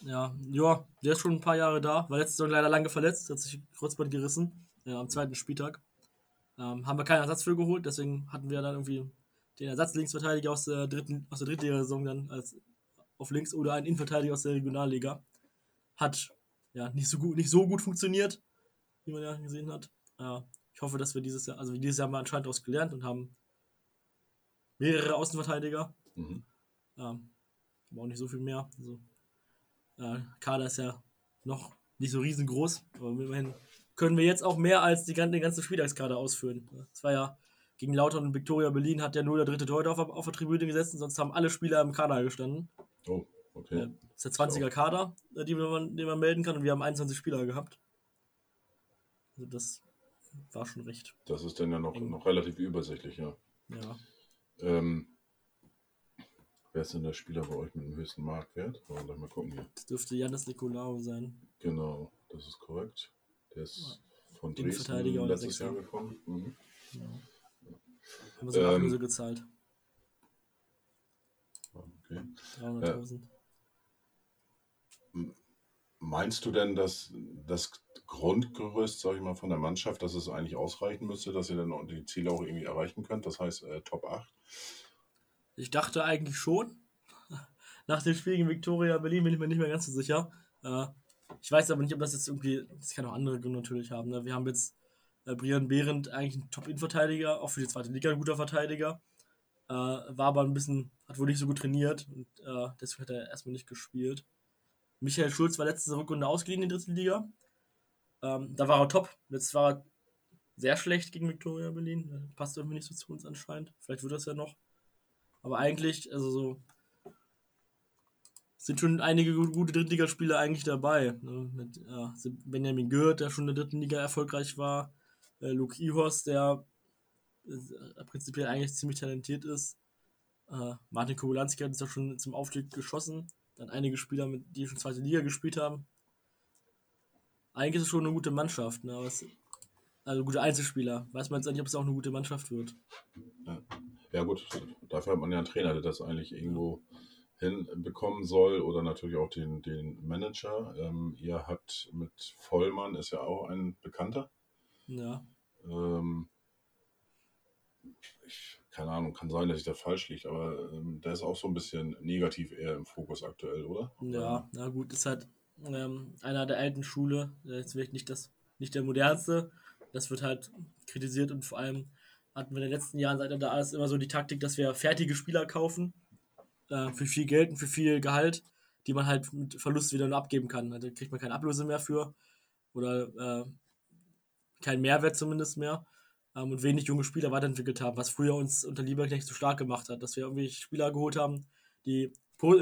Ja, ja, der ist schon ein paar Jahre da. War letztes Jahr leider lange verletzt, hat sich Kreuzband gerissen äh, am zweiten Spieltag. Ähm, haben wir keinen Ersatz für geholt, deswegen hatten wir dann irgendwie den Ersatzlinksverteidiger aus der dritten, aus der Drittliga-Saison dann als auf links oder einen Innenverteidiger aus der Regionalliga. Hat ja nicht so gut, nicht so gut funktioniert, wie man ja gesehen hat. Äh, ich hoffe, dass wir dieses Jahr, also dieses Jahr haben wir anscheinend daraus gelernt und haben mehrere Außenverteidiger. Mhm. Ähm, aber auch nicht so viel mehr. Also, äh, Kader ist ja noch nicht so riesengroß, aber immerhin können wir jetzt auch mehr als die, den ganzen Spieltagskader ausführen. Es war ja gegen Lautern und Viktoria Berlin hat ja nur der dritte Torhüter auf, auf der Tribüne gesessen, sonst haben alle Spieler im Kader gestanden. Oh, okay. Äh, Das ist der 20er Kader, äh, die man, den man melden kann und wir haben 21 Spieler gehabt. Also das war schon recht. Das ist dann ja noch, Eng. noch relativ übersichtlich, ja. Ja. Ähm, wer ist denn der Spieler bei euch mit dem höchsten Marktwert? Wollen wir mal gucken hier. Das dürfte Janis Nikolaou sein. Genau, das ist korrekt. Der ist von Innenverteidiger Dresden letztes. Jahr gekommen. Mhm. Ja. Haben wir sogar Ähm, Ablöse gezahlt. Okay. 300.000. Meinst du denn, dass das Grundgerüst, sag ich mal, von der Mannschaft, dass es eigentlich ausreichen müsste, dass ihr dann die Ziele auch irgendwie erreichen könnt? Das heißt äh, Top 8? Ich dachte eigentlich schon. Nach dem Spiel gegen Viktoria Berlin bin ich mir nicht mehr ganz so sicher. Äh, ich weiß aber nicht, ob das jetzt irgendwie. Das kann auch andere Gründe natürlich haben. Ne? Wir haben jetzt äh, Brian Behrendt, eigentlich ein Top-In-Verteidiger, auch für die zweite Liga ein guter Verteidiger. Äh, war aber ein bisschen, hat wohl nicht so gut trainiert und äh, deswegen hat er erstmal nicht gespielt. Michael Schulz war letzte Rückrunde ausgeliehen in der dritten Liga. Ähm, da war er top. Jetzt war er sehr schlecht gegen Viktoria Berlin. Äh, Passt irgendwie nicht so zu uns anscheinend. Vielleicht wird das ja noch. Aber eigentlich, also so, sind schon einige gu- gute Drittligaspieler eigentlich dabei. Ne? Mit äh, Benjamin Gürt, der schon in der dritten Liga erfolgreich war. Äh, Luke Ihorst, der äh, prinzipiell eigentlich ziemlich talentiert ist. Äh, Martin Kobulanski hat jetzt auch schon zum Aufstieg geschossen. Dann einige Spieler, mit, die schon zweite Liga gespielt haben. Eigentlich ist es schon eine gute Mannschaft. Ne? Aber es, also gute Einzelspieler. Weiß man jetzt nicht, ob es auch eine gute Mannschaft wird. Ja gut, dafür hat man ja einen Trainer, der das eigentlich irgendwo hinbekommen soll oder natürlich auch den, den Manager. Ähm, ihr habt mit Vollmann, ist ja auch ein Bekannter. Ja. Ähm, ich, keine Ahnung, kann sein, dass ich da falsch liege, aber ähm, der ist auch so ein bisschen negativ eher im Fokus aktuell, oder? Ja, na gut, ist halt ähm, einer der alten Schule. Jetzt will ich nicht das nicht der modernste. Das wird halt kritisiert und vor allem hatten wir in den letzten Jahren, seit da ist, immer so die Taktik, dass wir fertige Spieler kaufen äh, für viel Geld und für viel Gehalt, die man halt mit Verlust wieder nur abgeben kann. Also kriegt man keine Ablöse mehr für oder äh, keinen Mehrwert zumindest mehr ähm, und wenig junge Spieler weiterentwickelt haben, was früher uns unter Lieberknecht so stark gemacht hat, dass wir irgendwie Spieler geholt haben, die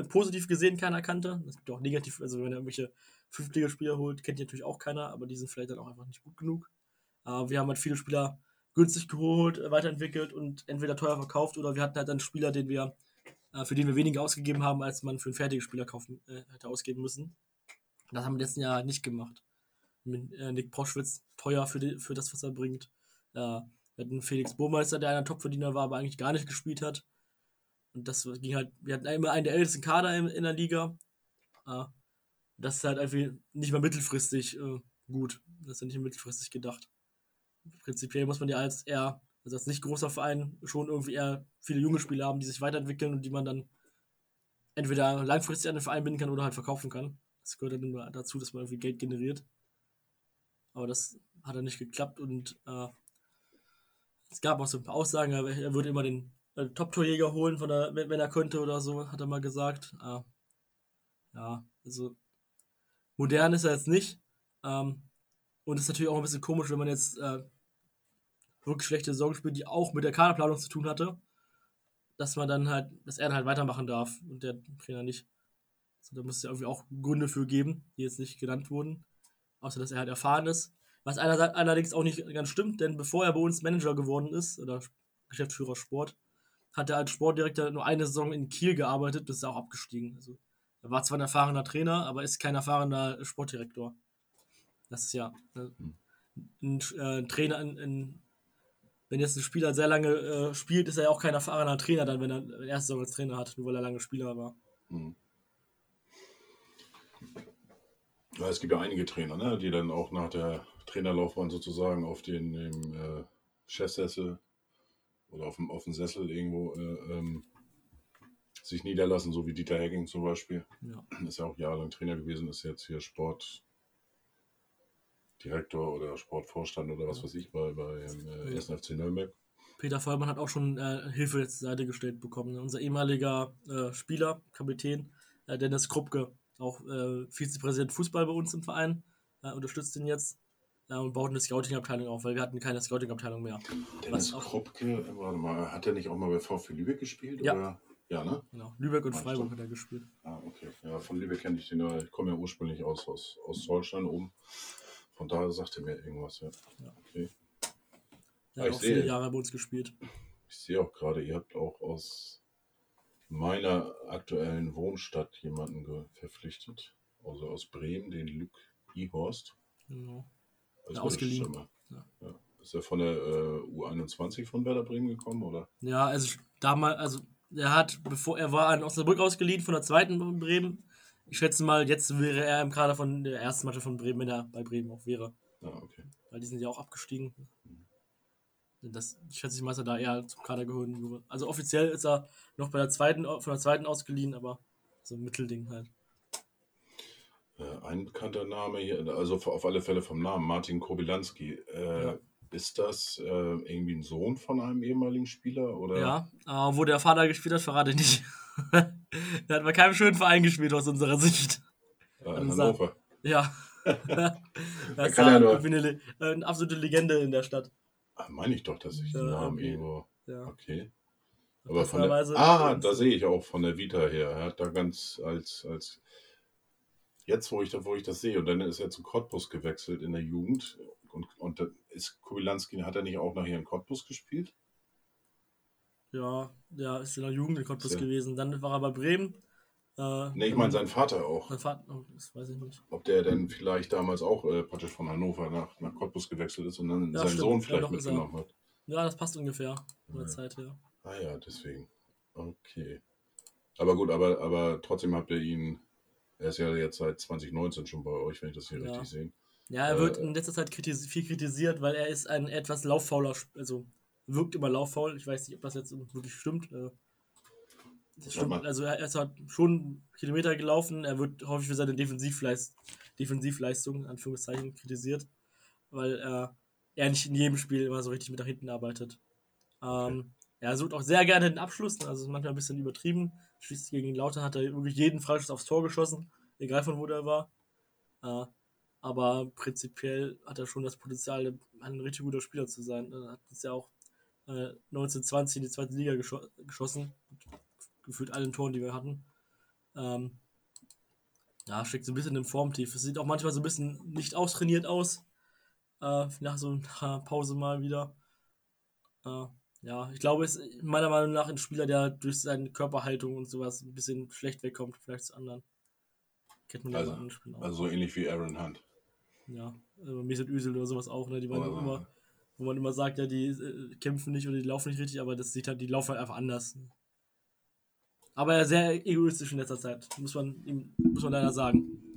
positiv gesehen keiner kannte. Es gibt auch negativ, also wenn er irgendwelche Fünftligaspieler holt, kennt die natürlich auch keiner, aber die sind vielleicht dann auch einfach nicht gut genug. Äh, wir haben halt viele Spieler günstig geholt, weiterentwickelt und entweder teuer verkauft oder wir hatten halt einen Spieler, den wir, äh, für den wir weniger ausgegeben haben, als man für einen fertigen Spieler kaufen, äh, hätte ausgeben müssen. Das haben wir letzten Jahr nicht gemacht. Mit äh, Nick Proschwitz teuer für, die, für das, was er bringt. Äh, wir hatten Felix Burmeister, der einer Topverdiener war, aber eigentlich gar nicht gespielt hat. Und das ging halt, wir hatten immer einen der ältesten Kader in, in der Liga. Äh, das ist halt einfach nicht mal mittelfristig äh, gut. Das ist ja nicht mittelfristig gedacht. Prinzipiell muss man ja als eher, also als nicht großer Verein, schon irgendwie eher viele junge Spieler haben, die sich weiterentwickeln und die man dann entweder langfristig an den Verein binden kann oder halt verkaufen kann. Das gehört dann immer dazu, dass man irgendwie Geld generiert. Aber das hat dann nicht geklappt und äh, es gab auch so ein paar Aussagen, er würde immer den äh, Top-Torjäger holen, von der, wenn, er könnte oder so, hat er mal gesagt. Äh, ja, also modern ist er jetzt nicht. Ähm, und es ist natürlich auch ein bisschen komisch, wenn man jetzt äh, wirklich schlechte Saison spielt, die auch mit der Kaderplanung zu tun hatte, dass man dann halt, dass er dann halt weitermachen darf und der Trainer nicht. Also, da muss es ja irgendwie auch Gründe für geben, die jetzt nicht genannt wurden. Außer dass er halt erfahren ist. Was allerdings auch nicht ganz stimmt, denn bevor er bei uns Manager geworden ist, oder Geschäftsführer Sport, hat er als Sportdirektor nur eine Saison in Kiel gearbeitet, bis er auch abgestiegen. Also, er war zwar ein erfahrener Trainer, aber ist kein erfahrener Sportdirektor. Das ist ja äh, ein, äh, ein Trainer, ein, ein, wenn jetzt ein Spieler sehr lange äh, spielt, ist er ja auch kein erfahrener Trainer, dann, wenn er eine erste Saison als Trainer hat, nur weil er lange Spieler war. Mhm. Ja, es gibt ja einige Trainer, ne, die dann auch nach der Trainerlaufbahn sozusagen auf den dem, äh, Chefsessel oder auf dem, auf dem Sessel irgendwo äh, ähm, sich niederlassen, so wie Dieter Hecking zum Beispiel. Ja. Ist ja auch jahrelang Trainer gewesen, ist jetzt hier Sportdirektor oder Sportvorstand oder was weiß ich bei, bei äh, 1. FC Nürnberg. Peter Vollmann hat auch schon äh, Hilfe jetzt zur Seite gestellt bekommen. Unser ehemaliger äh, Spieler, Kapitän, äh, Dennis Kruppke, auch äh, Vizepräsident Fußball bei uns im Verein, äh, unterstützt ihn jetzt äh, und baut eine Scouting-Abteilung auf, weil wir hatten keine Scouting-Abteilung mehr. Dennis Kruppke, warte mal, hat er nicht auch mal bei VfL Lübeck gespielt? Ja. Oder? Ja, ne? Genau. Lübeck und Freiburg hat er gespielt. Ah, okay. Ja, von Lübeck kenne ich den. Ich komme ja ursprünglich aus, aus, aus Zollstein oben. Von daher sagt er mir irgendwas. Ja. ja. Okay. Er hat auch viele Jahre bei uns gespielt. Ich sehe auch gerade, ihr habt auch aus meiner aktuellen Wohnstadt jemanden verpflichtet. Also aus Bremen, den Luke Ihorst. Genau. Also ausgeliehen. Ja. Ja. Ist er von der äh, U21 von Werder Bremen gekommen, oder? Ja, also damals, also er hat, bevor er war an Osnabrück ausgeliehen von der zweiten Bremen. Ich schätze mal, jetzt wäre er im Kader von der ersten Mannschaft von Bremen, wenn er bei Bremen auch wäre. Ah, okay. Weil die sind ja auch abgestiegen. Das ich schätze mal, dass er da eher zum Kader geholt wurde. Also offiziell ist er noch bei der zweiten, von der zweiten ausgeliehen, aber so ein Mittelding halt. Äh, ein bekannter Name hier, also auf alle Fälle vom Namen, Martin Kobylanski. Äh, ja. Ist das äh, irgendwie ein Sohn von einem ehemaligen Spieler? Oder? Ja, aber wo der Vater gespielt hat, verrate ich nicht. der hat bei keinem schönen Verein gespielt aus unserer Sicht. Äh, Hannover. Ja. das ist ja nur... eine, eine, absolute Legende in der Stadt. Ach, meine ich doch, dass ich den Namen okay. irgendwo. Ja. Okay. Aber von der, ah, da sehe ich auch von der Vita her. Er hat da ganz als, als jetzt, wo ich, wo ich das sehe, und dann ist er zu Cottbus gewechselt in der Jugend. Und, und ist Kubilanski, hat er nicht auch nachher in Cottbus gespielt? Ja, der ist in der Jugend in Cottbus ja. gewesen. Dann war er bei Bremen. Äh, ne, ich meine sein Vater auch. Sein Vater, oh, das weiß ich nicht. Ob der denn vielleicht damals auch äh, praktisch von Hannover nach, nach Cottbus gewechselt ist und dann ja, seinen stimmt. Sohn vielleicht ja, mitgenommen hat. Ja, das passt ungefähr von der Zeit her. Ah ja, deswegen. Okay. Aber gut, aber, aber trotzdem habt ihr ihn er ist ja jetzt seit 2019 schon bei euch, wenn ich das hier ja. richtig sehe. Ja, er wird äh, in letzter Zeit kritis viel kritisiert, weil er ist ein etwas lauffauler, also wirkt immer lauffaul. Ich weiß nicht, ob das jetzt wirklich stimmt. Äh, das stimmt. Also er ist halt schon Kilometer gelaufen. Er wird häufig für seine Defensivleist Defensivleistung, Anführungszeichen, kritisiert. weil äh, er nicht in jedem Spiel immer so richtig mit nach hinten arbeitet. Ähm, Er sucht auch sehr gerne den Abschluss, ne, also ist manchmal ein bisschen übertrieben. Schließlich gegen Lautern hat er wirklich jeden Freischuss aufs Tor geschossen, egal von wo der war. Äh, aber prinzipiell hat er schon das Potenzial, ein richtig guter Spieler zu sein. Er hat jetzt ja auch äh, 1920 in die zweite Liga gescho geschossen. Gefühlt allen Toren, die wir hatten. Ähm, ja, steckt so ein bisschen im Formtief. Es sieht auch manchmal so ein bisschen nicht austrainiert aus. Äh, nach so einer Pause mal wieder. Äh, ja, ich glaube, es ist meiner Meinung nach ein Spieler, der durch seine Körperhaltung und sowas ein bisschen schlecht wegkommt, vielleicht zu anderen. Kennt man ja also, Spielen auch. Also so ähnlich wie Aaron Hunt. Ja, also Mesut Özil oder sowas auch, ne? Die waren oh, immer, wo man immer sagt, ja, die äh, kämpfen nicht oder die laufen nicht richtig, aber das sieht halt, die laufen halt einfach anders. Aber er sehr egoistisch in letzter Zeit, muss man ihm, muss man leider sagen.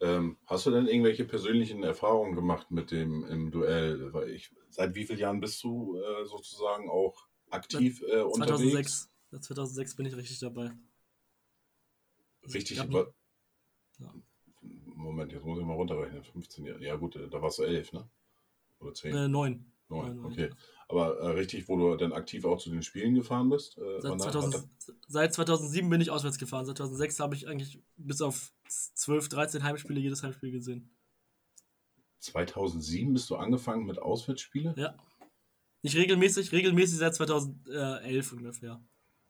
Ähm, hast du denn irgendwelche persönlichen Erfahrungen gemacht mit dem im Duell? Weil ich, seit wie vielen Jahren bist du äh, sozusagen auch aktiv äh, unterwegs? 2006. 2006 bin ich richtig dabei. Richtig? Ja. Moment, jetzt muss ich mal runterrechnen. 15 Jahre. Ja gut, da warst du 11, ne? Oder 10? Äh, 9. 9, okay. Aber äh, richtig, wo du dann aktiv auch zu den Spielen gefahren bist? Äh, seit, 2000, seit, 2007 bin ich auswärts gefahren. Seit 2006 habe ich eigentlich bis auf 12, 13 Heimspiele jedes Heimspiel gesehen. 2007 bist du angefangen mit Auswärtsspielen? Ja. Nicht regelmäßig, regelmäßig seit 2011 ungefähr.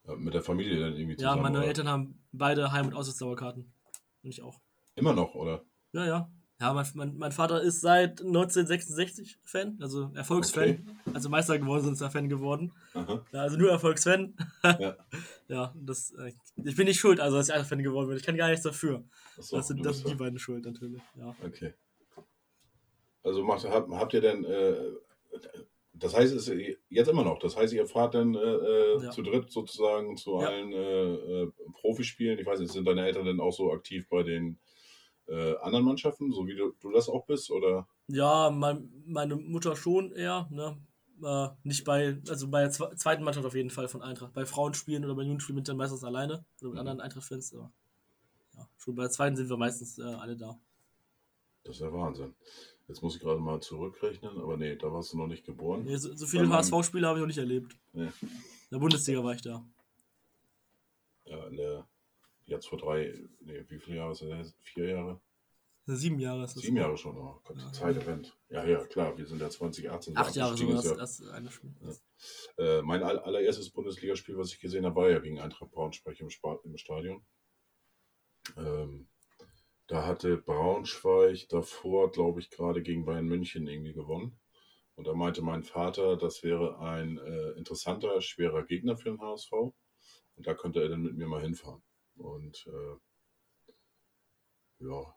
Ja, mit der Familie dann irgendwie zusammen? Ja, meine oder? Eltern haben beide Heim- und Auswärtsdauerkarten. Und ich auch. Immer noch, oder? Ja, ja. Ja, mein, mein, mein, Vater ist seit 1966 Fan, also Erfolgsfan. Okay. Also Meister geworden sind er Fan geworden. Ja, also nur Erfolgsfan. Ja, ja das, äh, ich bin nicht schuld, also dass ich einfach Fan geworden bin. Ich kann gar nichts dafür. So, das sind, das sind die beiden schuld natürlich. Ja. Okay. Also macht, habt, habt ihr denn, äh, das heißt, es ist jetzt immer noch, das heißt, ihr fahrt dann äh, äh ja. zu dritt sozusagen zu allen äh, äh, Profispielen. Ich weiß nicht, sind deine Eltern denn auch so aktiv bei den äh, anderen Mannschaften, so wie du, du, das auch bist, oder? Ja, mein, meine Mutter schon eher, ne? Äh, nicht bei, also bei der zweiten Mannschaft auf jeden Fall von Eintracht. Bei Frauenspielen oder bei Jugendspielen bin ich dann meistens alleine oder mit mhm. anderen Eintracht-Fans. Ja, schon bei der zweiten sind wir meistens äh, alle da. Das ist ja Wahnsinn. Jetzt muss ich gerade mal zurückrechnen, aber nee, da warst du noch nicht geboren. Nee, so, so viele HSV-Spiele habe ich noch nicht erlebt. Nee. In der Bundesliga war ich da. Ja, in der Jetzt vor drei, nee, wie viele Jahre ist das? Vier Jahre? Sieben Jahre ist das. Sieben Jahre schon, oh Gott, die ja, Zeit rennt. Ja, ja, klar, wir sind ja 2018. Acht Jahre so das, das eine Spiel. Ja. Äh, mein allererstes Bundesligaspiel, was ich gesehen habe, war ja gegen Eintracht Braunschweig im, im Stadion. Ähm, da hatte Braunschweig davor, glaube ich, gerade gegen Bayern München irgendwie gewonnen. Und da meinte mein Vater, das wäre ein äh, interessanter, schwerer Gegner für den HSV. Und da könnte er dann mit mir mal hinfahren. Und äh, ja,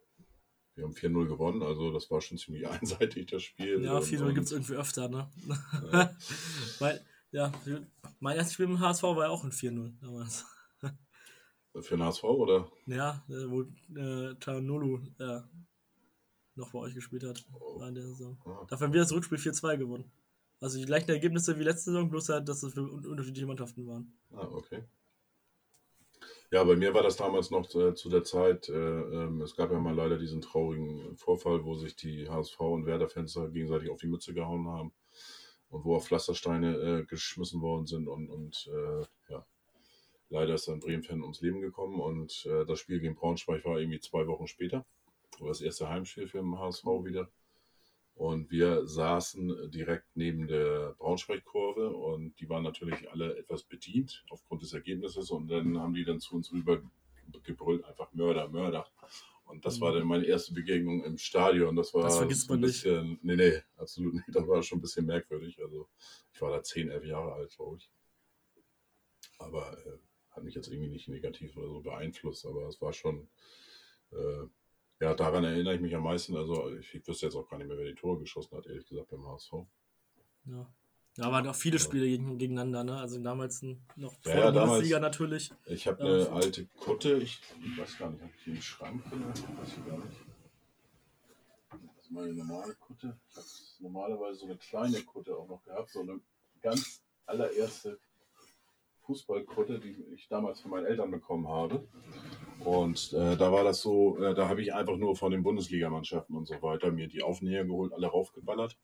wir haben 4-0 gewonnen, also das war schon ziemlich einseitig, das Spiel. Ja, 4-0 gibt es irgendwie öfter, ne? Ja. Weil, ja, mein erstes Spiel im HSV war ja auch ein 4-0 damals. Für den HSV, oder? Ja, äh, wo äh, Tanolu äh, noch bei euch gespielt hat. Oh. War in der Saison. Ah. Dafür haben wir das Rückspiel 4-2 gewonnen. Also die gleichen Ergebnisse wie letzte Saison, bloß halt, dass es für unterschiedliche Mannschaften waren. Ah, okay. Ja, bei mir war das damals noch zu, zu der Zeit, äh, äh, es gab ja mal leider diesen traurigen Vorfall, wo sich die HSV und Werder-Fans gegenseitig auf die Mütze gehauen haben und wo auch Pflastersteine äh, geschmissen worden sind und, und äh, ja, leider ist dann Bremen-Fan ums Leben gekommen und äh, das Spiel gegen Braunschweig war irgendwie zwei Wochen später, oder das erste Heimspiel für den HSV wieder. Und wir saßen direkt neben der Braunschweig-Kurve und die waren natürlich alle etwas bedient aufgrund des Ergebnisses. Und dann haben die dann zu uns rüber gebrüllt, einfach Mörder, Mörder. Und das war dann meine erste Begegnung im Stadion. Das war das vergisst man ein bisschen, nicht. Nee, nee, absolut nicht. Das war schon ein bisschen merkwürdig. Also ich war da 10, 11 Jahre alt, glaube ich. Aber äh, hat mich jetzt irgendwie nicht negativ oder so beeinflusst. Aber es war schon. Äh, ja, daran erinnere ich mich am meisten. Also ich, ich wüsste jetzt auch gar nicht mehr, wer die Tore geschossen hat, ehrlich gesagt, beim HSV. Ja. Ja, waren auch viele Spiele gegen, gegeneinander, ne? Also damals noch vor ja, der Bundesliga natürlich. Ich habe eine ähm, alte Kutte, ich, ich, weiß gar nicht, habe ich die im Schrank? Ich weiß gar nicht. Das ist meine normale Kutte. Ich habe normalerweise so eine kleine Kutte auch noch gehabt, so eine ganz allererste Fußballkutte, die ich damals von meinen Eltern bekommen habe. Und äh, da war das so, äh, da habe ich einfach nur von den Bundesligamannschaften und so weiter mir die Aufnäher geholt, alle raufgeballert.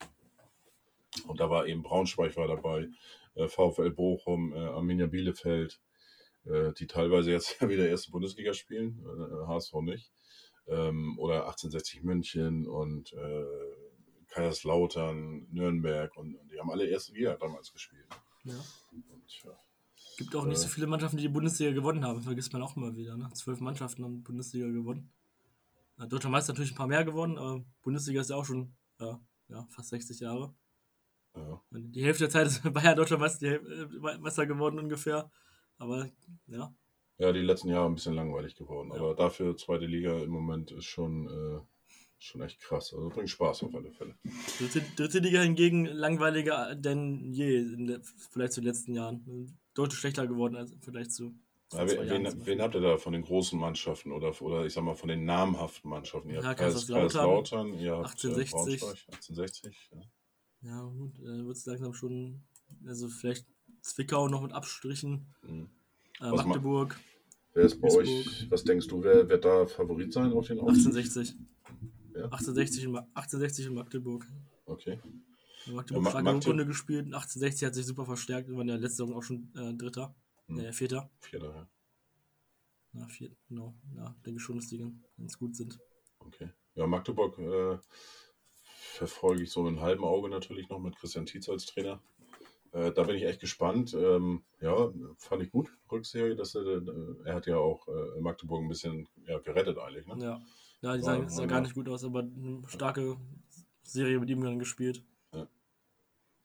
Und da war eben Braunschweig war dabei, äh, VfL Bochum, äh, Arminia Bielefeld, äh, die teilweise jetzt wieder erste Bundesliga spielen, äh, HSV nicht. Ähm, oder 1860 München und äh, Kaiserslautern, Nürnberg und, und die haben alle erste Liga damals gespielt. Ja. Und, ja, Gibt auch nicht Äh. so viele Mannschaften, die die Bundesliga gewonnen haben. Vergisst man auch immer wieder. Ne? Zwölf Mannschaften haben die Bundesliga gewonnen. Ja, Deutscher Meister natürlich ein paar mehr gewonnen, aber Bundesliga ist ja auch schon ja, ja, fast 60 Jahre. ja. Die Hälfte der Zeit ist Bayern Deutscher Meister, äh, Meister geworden ungefähr. Aber ja, ja, die letzten Jahre ein bisschen langweilig geworden. Ja. Aber dafür zweite Liga im Moment ist schon, äh, schon echt krass. Also bringt Spaß auf alle Fälle. dritte, dritte Liga hingegen langweiliger denn je, in vielleicht zu den letzten Jahren. Deutlich schlechter geworden als im Vergleich zu. Ja, wen, wen, wen habt ihr da von den großen Mannschaften oder, oder ich sag mal von den namhaften Mannschaften? Ihr Ja, habt Kais- Kaiserslautern, Kaiserslautern, ihr habt 1860. Äh, Braunschweig, 1860. Ja. Ja, gut, äh, wird es langsam schon, also vielleicht Zwickau noch mit Abstrichen, Mhm. äh, Magdeburg, Wer ist bei Duisburg. euch, was denkst du, wer wird da Favorit sein auf den Aufstieg? 1860. Ja. 1860 in, Ma 1860 in Magdeburg. Okay. Magdeburg Ma- starke Magde- Rückrunde gespielt. 1860 hat sich super verstärkt. Wir waren ja letzte Saison auch schon äh, Dritter. Hm. Äh, Vierter. Vierter, ja. Ja, vier, genau. Ja, denke schon, dass die ganz- gut sind. Okay. Ja, Magdeburg äh, verfolge ich so mit einem halben Auge natürlich noch mit Christian Tietz als Trainer. Äh, da bin ich echt gespannt. Ähm, ja, fand ich gut, Rückserie, dass er, äh, er hat ja auch äh, Magdeburg ein bisschen ja, gerettet eigentlich. Ne? Ja. Ja, die es sah gar ja- nicht gut aus, aber eine starke Serie mit ihm dann gespielt.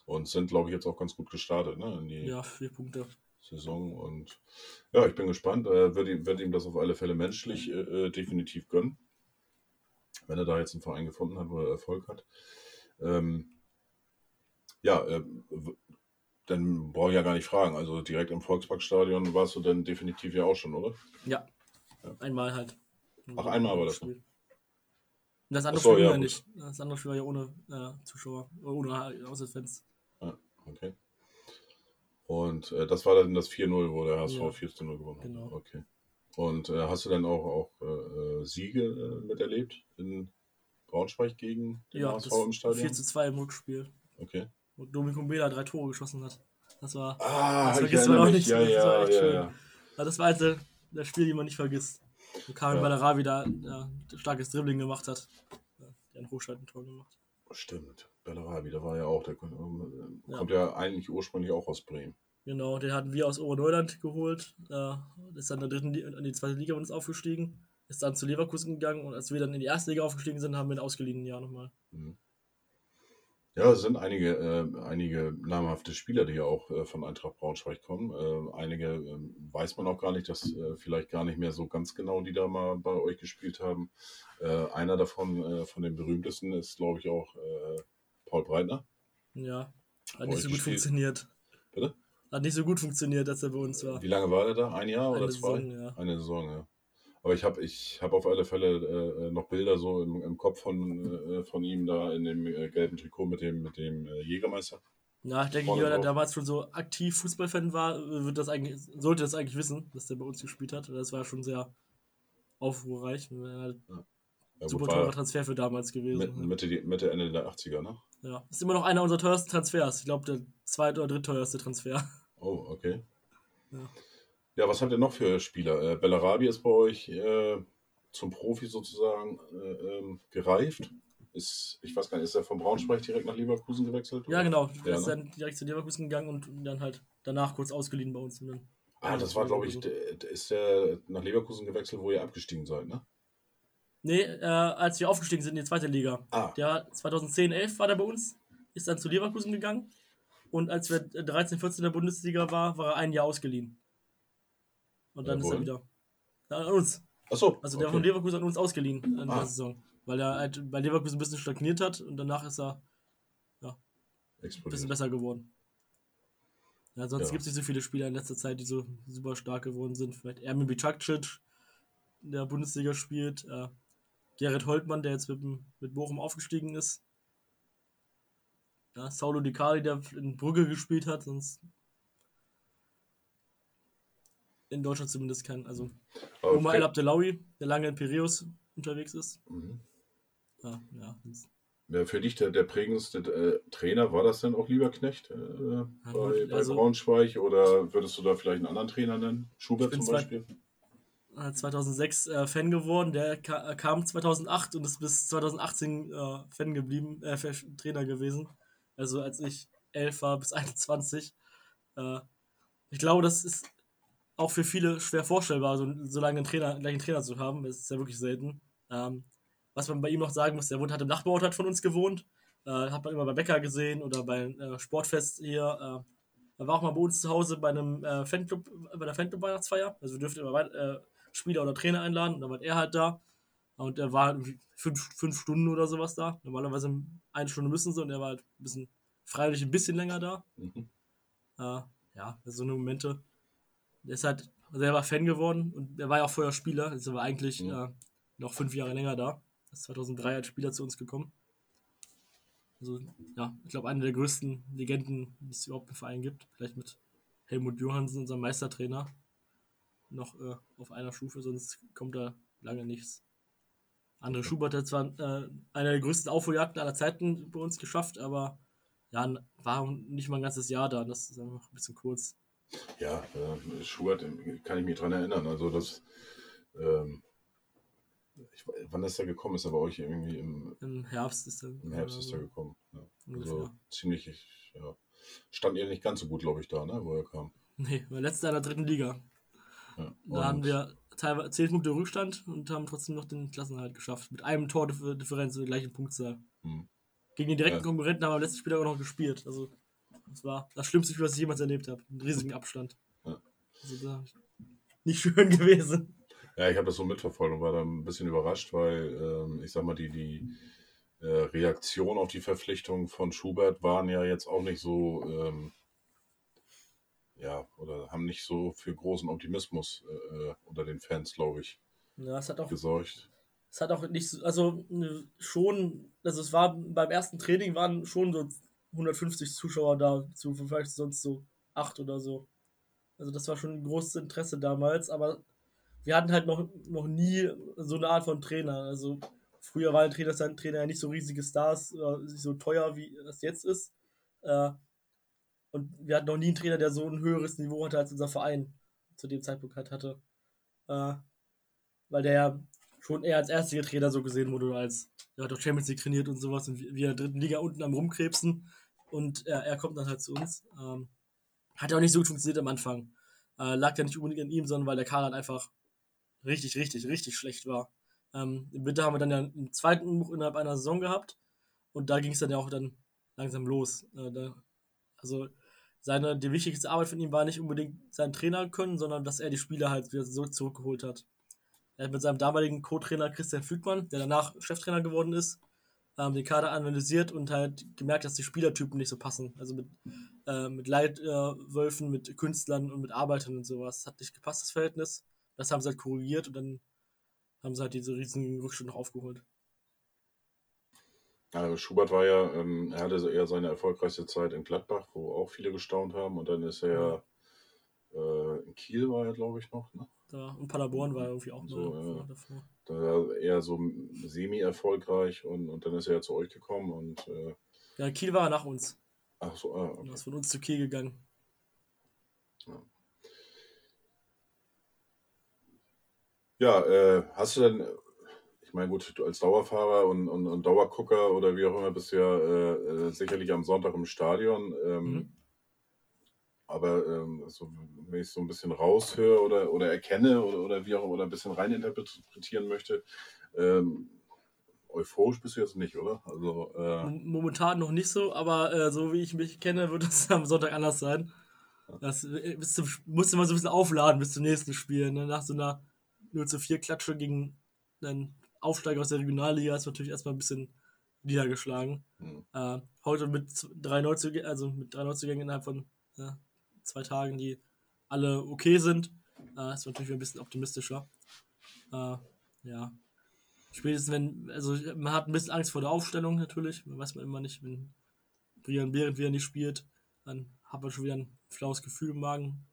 Und sind, glaube ich, jetzt auch ganz gut gestartet ne? in die Ja, vier Punkte. Saison. Und ja, ich bin gespannt. Äh, Würde ihm, würd ihm das auf alle Fälle menschlich äh, äh, definitiv gönnen. Wenn er da jetzt einen Verein gefunden hat, wo er Erfolg hat. Ähm, ja, äh, dann brauche ich ja gar nicht fragen. Also direkt im Volksparkstadion warst du dann definitiv ja auch schon, oder? Ja. Ja. Einmal halt. Ach, einmal war das. Und das andere so, Spiel ja, ja nicht. Das andere Spiel war ja ohne äh, Zuschauer, ohne Auswärtsfans. Okay. Und äh, das war dann das 4-0, wo der HSV Ja. 4-0 gewonnen hat. Genau. Okay. Und äh, hast du dann auch, auch äh, äh, Siege äh, miterlebt in Braunschweig gegen den Ja, HSV das im Stadion? 4 zu 2 im Rückspiel. Okay. Wo Dominico Bela drei Tore geschossen hat. Das war, Ah, Das vergisst man auch nicht. Ja, Das ja, war echt ja, schön. ja. das war halt der, das Spiel, die man nicht vergisst. Wo Karin Ja. Ballera wieder ja, ein starkes Dribbling gemacht hat. Ja, der ein Hochschaltentor gemacht. Stimmt. Bellarabi, da war ja auch. Der kommt, äh, Ja. kommt ja eigentlich ursprünglich auch aus Bremen. Genau, den hatten wir aus Oberneuland geholt. Äh, ist dann in der dritten in die zweite Liga uns aufgestiegen. Ist dann zu Leverkusen gegangen und als wir dann in die erste Liga aufgestiegen sind, haben wir ihn ausgeliehen Jahr nochmal. Mhm. Ja, es sind einige, äh, einige namhafte Spieler, die ja auch äh, von Eintracht Braunschweig kommen. Äh, einige äh, weiß man auch gar nicht, dass äh, vielleicht gar nicht mehr so ganz genau, die da mal bei euch gespielt haben. Äh, einer davon, von den berühmtesten, ist, glaube ich, auch Paul Breitner. Ja, hat nicht so gut gespielt. funktioniert. Bitte? Hat nicht so gut funktioniert, als er bei uns war. Wie lange war der da? Ein Jahr oder Eine zwei? Saison, ja. Eine Saison, ja. Aber ich habe ich hab auf alle Fälle äh, noch Bilder so im, im Kopf von, äh, von ihm da in dem äh, gelben Trikot mit dem, mit dem äh, Jägermeister. Ja, ich denke, jeder, der damals schon so aktiv Fußballfan war, wird das eigentlich, sollte das eigentlich wissen, dass der bei uns gespielt hat. Das war schon sehr aufruhrreich. Ein Ja, super gut, teurer Transfer für damals gewesen. mit, Mitte, Mitte, Ende der 80er, ne? Ja, ist immer noch einer unserer teuersten Transfers. Ich glaube, der zweit- oder drittteuerste Transfer. Oh, okay. Ja. Ja, was habt ihr noch für Spieler? Äh, Bellarabi ist bei euch äh, zum Profi sozusagen äh, ähm, gereift. Ist, ich weiß gar nicht, ist er von Braunschweig direkt nach Leverkusen gewechselt? Ja, oder? genau. Ja, ist ne? dann direkt zu Leverkusen gegangen und dann halt danach kurz ausgeliehen bei uns. Ah, das war, glaube ich, der ist der nach Leverkusen gewechselt, wo ihr abgestiegen seid, ne? Nee, äh, als wir aufgestiegen sind in die zweite Liga. Ah, Der 2010, 11 war der bei uns, ist dann zu Leverkusen gegangen. Und als wir 13, 14 in der Bundesliga war, war er ein Jahr ausgeliehen. Und dann Ja, ist er wieder. Ja, an uns. achso. Also der okay. von Leverkusen an uns ausgeliehen in Ah. der Saison. Weil er halt bei Leverkusen ein bisschen stagniert hat und danach ist er ein bisschen besser geworden. Ja, sonst Ja. gibt es nicht so viele Spieler in letzter Zeit, die so super stark geworden sind. Vielleicht Ermin Bicakcic, der Bundesliga spielt. Äh, Gerrit Holtmann, der jetzt mit, mit Bochum aufgestiegen ist. Ja, Saulo Di Cali, der in Brügge gespielt hat. Sonst in Deutschland zumindest keinen. Also Aber Omar El Abdelawi, der lange in Piraeus unterwegs ist. Mhm. Ja, ja. Ja, für dich der, der prägendste äh, Trainer, war das denn auch Lieberknecht äh, bei, gut, bei also- Braunschweig oder würdest du da vielleicht einen anderen Trainer nennen? Schubert zum Beispiel? äh, 2006 äh, Fan geworden, der ka äh, kam 2008 und ist bis 2018 äh, Fan geblieben, äh, Trainer gewesen. Also als ich 11 war bis 21. Äh, ich glaube, das ist auch für viele schwer vorstellbar, so, so lange einen Trainer, gleich einen Trainer zu haben. Das ist ja wirklich selten. Ähm, was man bei ihm noch sagen muss, der wohnt, hat im Nachbarort hat von uns gewohnt. Äh, hat man immer bei Bäcker gesehen oder bei äh, Sportfest hier. Äh, er war auch mal bei uns zu Hause bei einem äh, Fanclub, bei der Fanclub-Weihnachtsfeier. Also wir dürften immer äh, Spieler oder Trainer einladen und dann war er halt da. Und er war irgendwie fünf, fünf Stunden oder sowas da. Normalerweise eine Stunde müssen sie und er war halt ein bisschen, freiwillig ein bisschen länger da. Mhm. Äh, ja, so eine Momente. Der ist halt selber Fan geworden und er war ja auch vorher Spieler. Ist aber eigentlich Mhm. äh, noch fünf Jahre länger da. Ist 2003 als Spieler zu uns gekommen. Also, ja, ich glaube, eine der größten Legenden, die es überhaupt im Verein gibt. Vielleicht mit Helmut Johansen, unserem Meistertrainer, noch äh, auf einer Stufe, sonst kommt da lange nichts. André Schubert hat zwar äh, eine der größten Aufholjagden aller Zeiten bei uns geschafft, aber ja, war nicht mal ein ganzes Jahr da. Das ist einfach ein bisschen kurz. Ja, äh, Schubert äh, kann ich mich dran erinnern. Also das, ähm, ich, wann ist er gekommen? Ist er bei euch irgendwie im, Im Herbst ist er. im Herbst ist er gekommen? Ja. Also ziemlich, ja. Stand ihr nicht ganz so gut, glaube ich, da, ne, wo er kam. Nee, wir letzter in der dritten Liga. Ja. Da haben wir teilweise 10 Punkte Rückstand und haben trotzdem noch den Klassenhalt geschafft. Mit einem Tordifferenz und der gleichen Punktzahl. Hm. Gegen den direkten Ja. Konkurrenten haben wir am letzten Spiel auch noch gespielt. Also, das war das schlimmste Spiel, was ich jemals erlebt habe. Einen riesigen Abstand. Ja. Also, da nicht schön gewesen. Ja, ich habe das so mitverfolgt und war da ein bisschen überrascht, weil ähm, ich sag mal, die, die äh, Reaktion auf die Verpflichtung von Schubert waren ja jetzt auch nicht so, ähm, ja, oder haben nicht so für großen Optimismus äh, äh, unter den Fans, glaube ich, Ja, es hat auch gesorgt. Es hat auch nicht so, also ne, schon, also es war beim ersten Training waren schon so 150 Zuschauer da, zu vielleicht sonst so acht oder so. Also das war schon ein großes Interesse damals, aber wir hatten halt noch, noch nie so eine Art von Trainer. Also früher waren Trainer, Trainer ja nicht so riesige Stars, oder nicht so teuer, wie das jetzt ist. Äh, und wir hatten noch nie einen Trainer, der so ein höheres Niveau hatte, als unser Verein zu dem Zeitpunkt halt hatte. Äh, weil der ja schon eher als erster Trainer so gesehen wurde, als er hat doch Champions League trainiert und sowas und wir in der dritten Liga unten am rumkrebsen und er, er kommt dann halt zu uns. Ähm, hat ja auch nicht so gut funktioniert am Anfang. Äh, lag ja nicht unbedingt an ihm, sondern weil der Kader halt einfach richtig, richtig, richtig schlecht war. Ähm, Im Winter haben wir dann ja einen zweiten Buch innerhalb einer Saison gehabt und da ging es dann ja auch dann langsam los. Äh, da, also seine, die wichtigste Arbeit von ihm war nicht unbedingt sein Trainer können, sondern dass er die Spieler halt wieder so zurückgeholt hat. Er hat mit seinem damaligen Co-Trainer Christian Fügmann, der danach Cheftrainer geworden ist, ähm, den Kader analysiert und halt gemerkt, dass die Spielertypen nicht so passen. Also mit, äh, mit Leitwölfen, mit Künstlern und mit Arbeitern und sowas. Hat nicht gepasst, das Verhältnis. Das haben sie halt korrigiert und dann haben sie halt diese riesigen Rückschritte noch aufgeholt. Ja, Schubert war ja, ähm, er hatte eher seine erfolgreichste Zeit in Gladbach, wo auch viele gestaunt haben. Und dann ist er ja, äh, in Kiel war er, glaube ich, noch. Ne? Da, und Paderborn war irgendwie auch So, mal ja. davor. Da war eher so semi-erfolgreich und, und dann ist er ja zu euch gekommen und äh, Ja, Kiel war nach uns. ach so, ah, Er okay. ist von uns zu Kiel gegangen. Ja, äh, hast du denn, ich meine, gut, du als Dauerfahrer und, und, und Dauergucker oder wie auch immer bist du ja äh, äh, sicherlich am Sonntag im Stadion. Ähm, Mhm. Aber ähm, so, wenn ich so ein bisschen raushöre oder, oder erkenne oder, oder wie auch immer, oder ein bisschen reininterpretieren möchte, ähm, euphorisch bist du jetzt nicht, oder? Also, äh, Momentan noch nicht so, aber äh, so wie ich mich kenne, wird es am Sonntag anders sein. Das äh, bis zum, musste man so ein bisschen aufladen bis zum nächsten Spiel. Ne? Nach so einer 0 zu 4 Klatsche gegen einen Aufsteiger aus der Regionalliga ist natürlich erstmal ein bisschen niedergeschlagen. hm. Äh, heute mit drei Neuzugängen, also mit drei Neuzugängen innerhalb von äh, zwei Tagen, die alle okay sind, äh, ist natürlich ein bisschen optimistischer. Äh, ja. Spätestens wenn, also man hat ein bisschen Angst vor der Aufstellung natürlich, man weiß man immer nicht, wenn Brian Behrendt wieder nicht spielt, dann hat man schon wieder ein flaues Gefühl im Magen.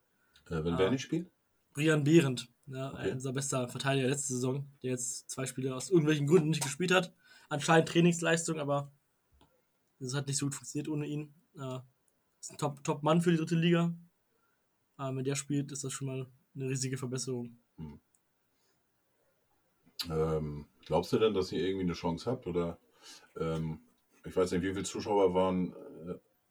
äh, wenn wer nicht spielt? Brian Behrendt, ne, okay. unser bester Verteidiger letzte Saison, der jetzt zwei Spiele aus irgendwelchen Gründen nicht gespielt hat. Anscheinend Trainingsleistung, aber das hat nicht so gut funktioniert ohne ihn. Äh, ist ein Top-Mann für die dritte Liga. Aber wenn der spielt, ist das schon mal eine riesige Verbesserung. Hm. Ähm, glaubst du denn, dass ihr irgendwie eine Chance habt? Oder ähm, ich weiß nicht, wie viele Zuschauer waren